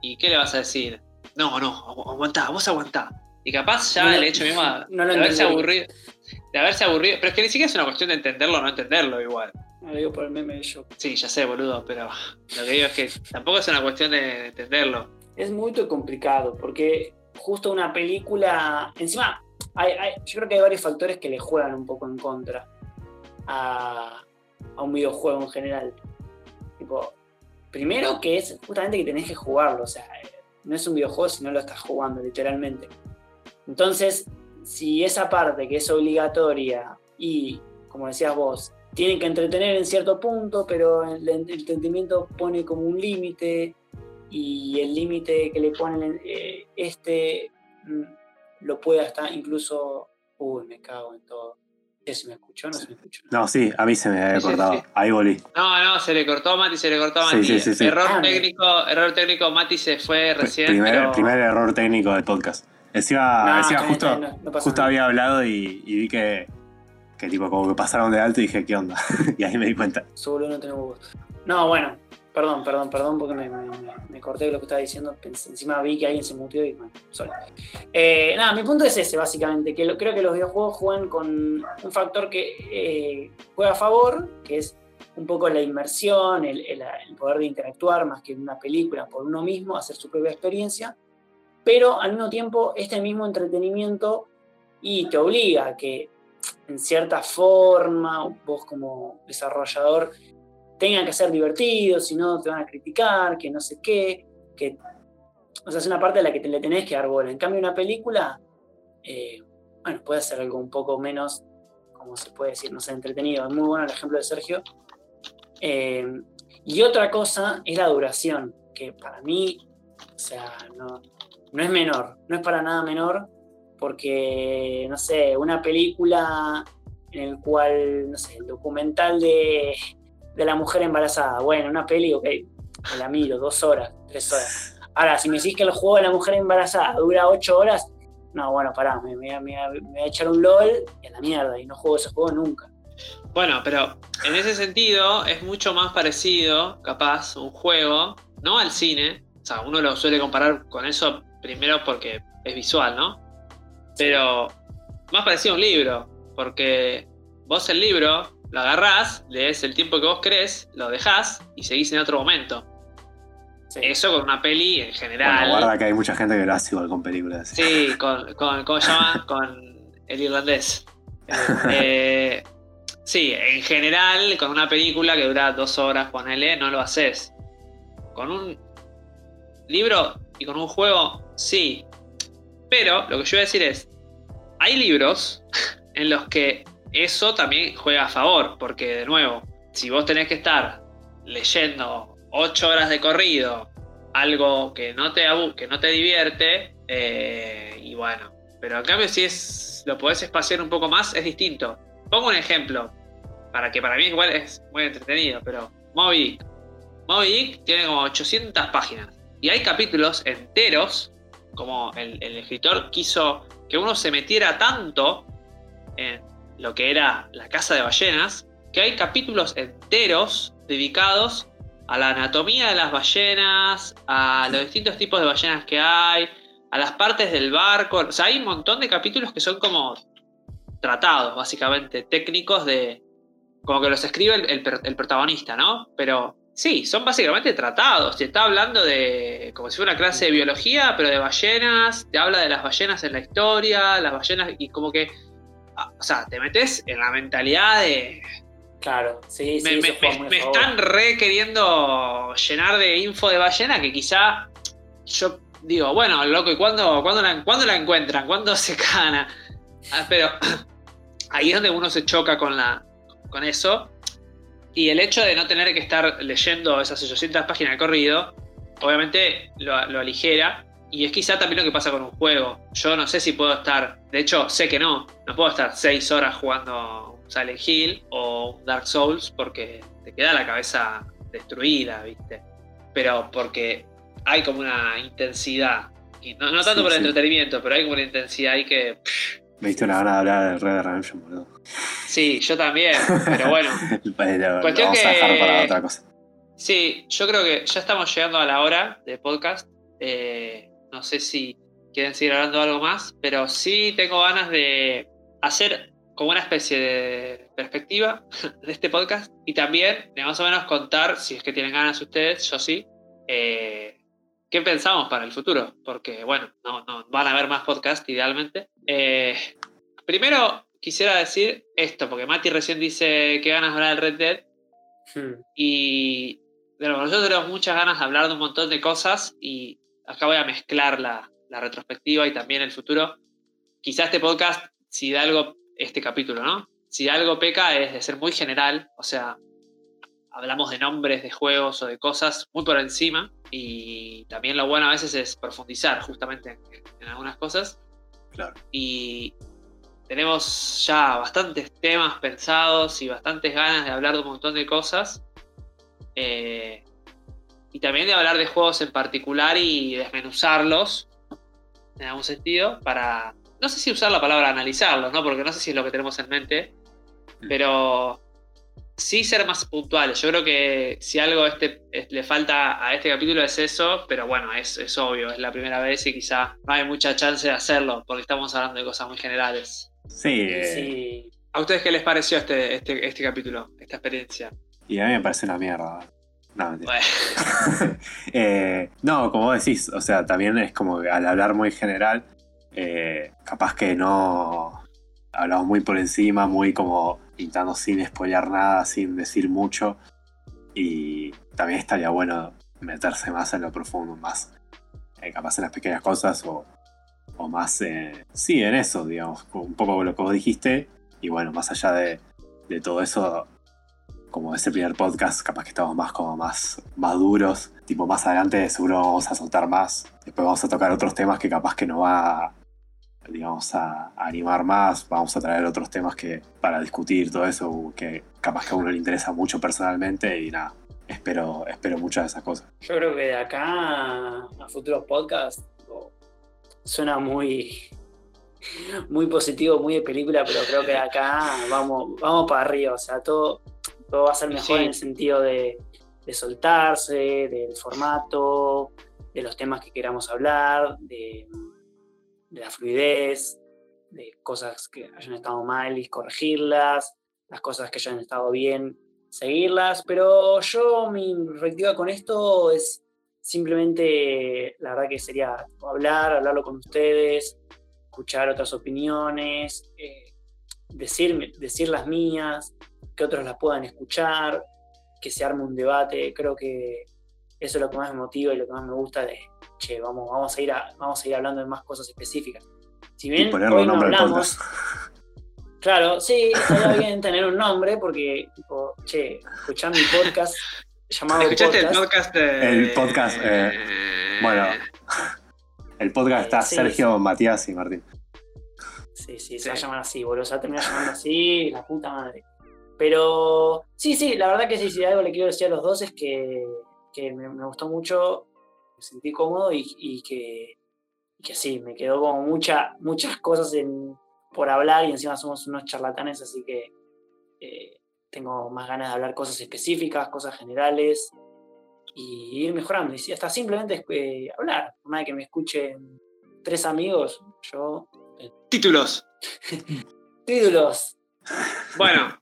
¿Y qué le vas a decir? No, no, aguantá, vos aguantá. Y capaz ya el hecho mismo de haberse aburrido, de haberse aburrido, pero es que ni siquiera es una cuestión de entenderlo o no entenderlo igual. No lo digo por el meme de yo. Sí, ya sé, boludo, pero lo que digo es que tampoco es una cuestión de entenderlo. Es muy complicado, porque justo una película. Encima, yo creo que hay varios factores que le juegan un poco en contra a, un videojuego en general. Tipo, primero que es justamente que tenés que jugarlo, o sea, no es un videojuego si no lo estás jugando, literalmente. Entonces, si esa parte que es obligatoria y, como decías vos, tiene que entretener en cierto punto, pero el, entretenimiento pone como un límite y el límite que le ponen eh, este mm, lo puede hasta incluso... Uy, me cago en todo. ¿Se me escuchó o no se me escuchó? No, sí, a mí se me había cortado. Ahí volví. No, no, se le cortó a Mati, se le cortó a Mati. error ah, técnico, error técnico, Mati se fue recién. Primer, primer error técnico del podcast. Encima, justo, justo había hablado y, vi que, que tipo como que pasaron de alto y dije, ¿qué onda? [laughs] y ahí me di cuenta. Solo no tengo No, bueno, perdón, perdón, perdón porque me, corté lo que estaba diciendo. encima vi que alguien se mutió y bueno, solo. Eh, nada, mi punto es ese, básicamente, que creo que los videojuegos juegan con un factor que eh, juega a favor, que es un poco la inmersión, el, el, poder de interactuar más que en una película por uno mismo, hacer su propia experiencia pero al mismo tiempo este mismo entretenimiento y te obliga a que en cierta forma vos como desarrollador tenga que ser divertido, si no te van a criticar, que no sé qué, que o sea, es una parte de la que le tenés que dar bola. En cambio, una película, eh, bueno, puede ser algo un poco menos, como se puede decir, no sé, entretenido. Es muy bueno el ejemplo de Sergio. Eh, y otra cosa es la duración, que para mí, o sea, no, no es menor, no es para nada menor, porque, no sé, una película en el cual, no sé, el documental de, la mujer embarazada, bueno, una peli, ok, la miro, dos horas, tres horas. Ahora, si me decís que el juego de la mujer embarazada dura ocho horas, no, bueno, pará, me, me, me, voy a echar un LOL y a la mierda, y no juego ese juego nunca. Bueno, pero en ese sentido es mucho más parecido, capaz, un juego, no al cine. O sea, uno lo suele comparar con eso primero porque es visual, ¿no? Pero más parecido a un libro, porque vos el libro lo agarrás, lees el tiempo que vos crees, lo dejás y seguís en otro momento. Eso con una peli en general. Bueno, guarda que hay mucha gente que lo hace igual con películas. Sí, con, con ¿cómo se llama? [laughs] con el irlandés. Eh, sí, en general, con una película que dura dos horas, ponele, no lo haces. Con un libro y con un juego Sí, pero lo que yo voy a decir es, hay libros [laughs] en los que eso también juega a favor, porque de nuevo, si vos tenés que estar leyendo ocho horas de corrido, algo que no te, que no te divierte, eh, y bueno, pero en cambio si es, lo podés espaciar un poco más, es distinto. Pongo un ejemplo, para que para mí igual es muy entretenido, pero Moby Dick. Moby Dick tiene como 800 páginas, y hay capítulos enteros como el, escritor quiso que uno se metiera tanto en lo que era la casa de ballenas, que hay capítulos enteros dedicados a la anatomía de las ballenas, a los distintos tipos de ballenas que hay, a las partes del barco. O sea, hay un montón de capítulos que son como tratados, básicamente, técnicos de. como que los escribe el, el protagonista, ¿no? Pero Sí, son básicamente tratados. Te está hablando de como si fuera una clase de biología, pero de ballenas. Te habla de las ballenas en la historia, las ballenas y como que. O sea, te metes en la mentalidad de. Claro, sí, sí. Me, están re queriendo llenar de info de ballena que quizá yo digo, bueno, loco, ¿y cuándo, la, la encuentran? ¿Cuándo se [laughs] gana? Ah, pero [clears throat] ahí es donde uno se choca con, la, con eso. Y el hecho de no tener que estar leyendo esas 800 páginas de corrido, obviamente lo, aligera. Y es quizá también lo que pasa con un juego. Yo no sé si puedo estar, de hecho sé que no, no puedo estar 6 horas jugando un Silent Hill o un Dark Souls porque te queda la cabeza destruida, ¿viste? Pero porque hay como una intensidad. Y no, tanto por el entretenimiento, pero hay como una intensidad ahí que... Me diste una gana de hablar de Red Dead Redemption, boludo. Sí, yo también, pero bueno. [laughs] Cuestión que... a dejar para otra cosa. Sí, yo creo que ya estamos llegando a la hora de podcast. Eh, no sé si quieren seguir hablando algo más, pero sí tengo ganas de hacer como una especie de perspectiva [laughs] de este podcast y también de más o menos contar, si es que tienen ganas ustedes, yo sí, eh, qué pensamos para el futuro, porque bueno, no, no van a haber más podcasts idealmente. Eh, primero quisiera decir esto, porque Mati recién dice que ganas de hablar del Red Dead, Hmm. Y bueno, nosotros tenemos muchas ganas de hablar de un montón de cosas y acá voy a mezclar la, la retrospectiva y también el futuro. Quizá este podcast, si de algo, este capítulo, ¿no? Si de algo peca es de ser muy general, o sea, hablamos de nombres de juegos o de cosas muy por encima y también lo bueno a veces es profundizar justamente en, algunas cosas. Claro. Y tenemos ya bastantes temas pensados y bastantes ganas de hablar de un montón de cosas. Eh, y también de hablar de juegos en particular y desmenuzarlos en algún sentido para, no sé si usar la palabra analizarlos, ¿no? Porque no sé si es lo que tenemos en mente, mm. pero sí ser más puntuales. Yo creo que si algo este, le falta a este capítulo es eso, pero bueno, es, es, obvio, es la primera vez y quizá no hay mucha chance de hacerlo, porque estamos hablando de cosas muy generales. Sí. sí. ¿A ustedes qué les pareció este, este, este capítulo, esta experiencia? Y a mí me parece una mierda. No, [laughs] eh, no, como decís, o sea, también es como que al hablar muy general, eh, capaz que no hablamos muy por encima, muy como pintando sin spoiler nada, sin decir mucho. Y también estaría bueno meterse más en lo profundo, más eh, capaz en las pequeñas cosas o, o más, sí, en eso, digamos, un poco lo que vos dijiste. Y bueno, más allá de, de todo eso, como ese primer podcast, capaz que estamos más como más maduros. Tipo, más adelante seguro vamos a soltar más. Después vamos a tocar otros temas que capaz que nos va, digamos, a, animar más. Vamos a traer otros temas que para discutir todo eso, que capaz que a uno le interesa mucho personalmente y nada. Espero, espero muchas de esas cosas. Yo creo que de acá a futuros podcasts suena muy, muy positivo, muy de película, pero creo que de acá vamos, vamos para arriba. O sea, todo, todo va a ser mejor en el sentido de, soltarse, del formato, de los temas que queramos hablar, de, la fluidez, de cosas que hayan estado mal y corregirlas, las cosas que hayan estado bien, seguirlas. Pero yo, mi perspectiva con esto es simplemente, la verdad que sería hablar, hablarlo con ustedes, escuchar otras opiniones, eh, decir, decir las mías, que otros la puedan escuchar, que se arme un debate. Creo que eso es lo que más me motiva y lo que más me gusta de, che, vamos, vamos, a, ir vamos a ir hablando de más cosas específicas. Si bien hoy no hablamos... Claro, sí, estaría bien tener un nombre porque, tipo, che, escuchar mi podcast llamado ¿Escuchaste el podcast? El podcast, eh, bueno, el podcast está Sergio, Matías y Martín. Sí, sí, se va a llamar así, boludo, se va a terminar llamando así, la puta madre. Pero sí, sí, la verdad que sí, si algo le quiero decir a los dos es que, me, gustó mucho, me sentí cómodo y, que, que, sí, me quedó como mucha, muchas cosas por hablar y encima somos unos charlatanes, así que eh, tengo más ganas de hablar cosas específicas, cosas generales y ir mejorando. Y hasta simplemente eh, hablar, más de que me escuchen tres amigos, yo... Eh, Títulos. [laughs] Títulos. Bueno,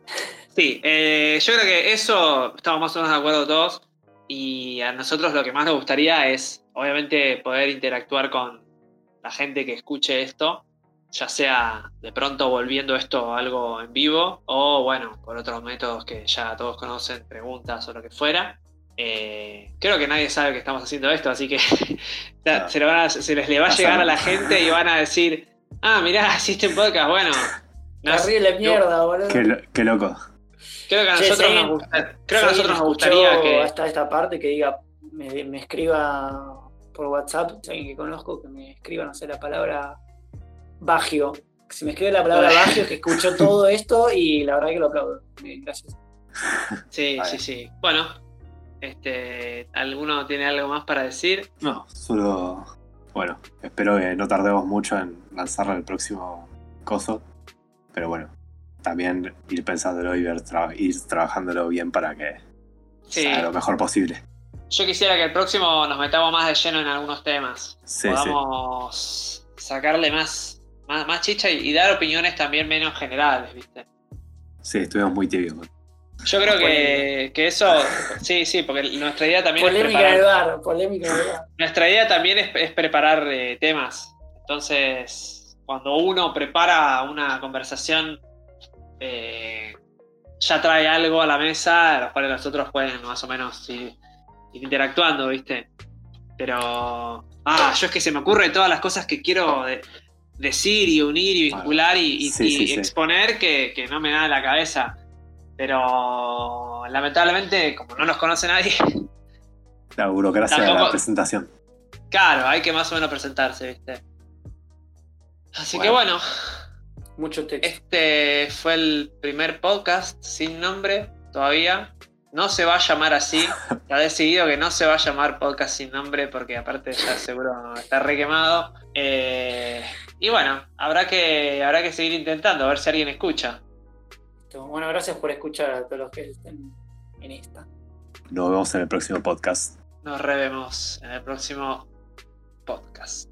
Sí, eh, yo creo que eso estamos más o menos de acuerdo todos. Y a nosotros lo que más nos gustaría es, obviamente, poder interactuar con la gente que escuche esto, ya sea de pronto volviendo esto algo en vivo o, bueno, por otros métodos que ya todos conocen, preguntas o lo que fuera. Eh, creo que nadie sabe que estamos haciendo esto, así que [laughs] se, les le va a llegar a la gente y van a decir, ah, mirá, [laughs] hiciste un podcast, bueno. Terrible mierda, boludo. qué loco. Creo que a nosotros, nos, creo que a nosotros nos gustaría que. Hasta esta parte que diga, me, escriba por WhatsApp, si alguien que conozco, que me escriba, no sé, la palabra bagio. Si me escribe la palabra bagio, que escuchó todo esto y la verdad que lo aplaudo. Gracias. Sí, sí, sí. Bueno, este, ¿alguno tiene algo más para decir? No, solo. Bueno, espero que no tardemos mucho en lanzarlo el próximo coso. Pero bueno, también ir pensándolo y ir trabajándolo bien para que sea lo mejor posible. Yo quisiera que el próximo nos metamos más de lleno en algunos temas. Podamos sacarle más, más, chicha y, dar opiniones también menos generales, ¿viste? Sí, estuvimos muy tibios. Yo creo que, eso, sí, sí, porque nuestra idea también polémica es preparar, polémica Nuestra idea también es, preparar eh, temas. Entonces, cuando uno prepara una conversación eh, ya trae algo a la mesa, a los cuales nosotros pueden más o menos ir, interactuando, ¿viste? Pero. Ah, yo es que se me ocurre todas las cosas que quiero decir y unir y vincular y, exponer que, no me da la cabeza. Pero lamentablemente, como no nos conoce nadie. [laughs] La burocracia de la presentación. Claro, hay que más o menos presentarse, ¿viste? Así que bueno. Mucho texto. Este fue el primer podcast sin nombre todavía. No se va a llamar así. [laughs] Ha decidido que no se va a llamar podcast sin nombre porque aparte ya seguro está requemado. Eh, y bueno, habrá que, habrá que seguir intentando, a ver si alguien escucha. Bueno, gracias por escuchar a todos los que estén en esta. Nos vemos en el próximo podcast. Nos revemos en el próximo podcast.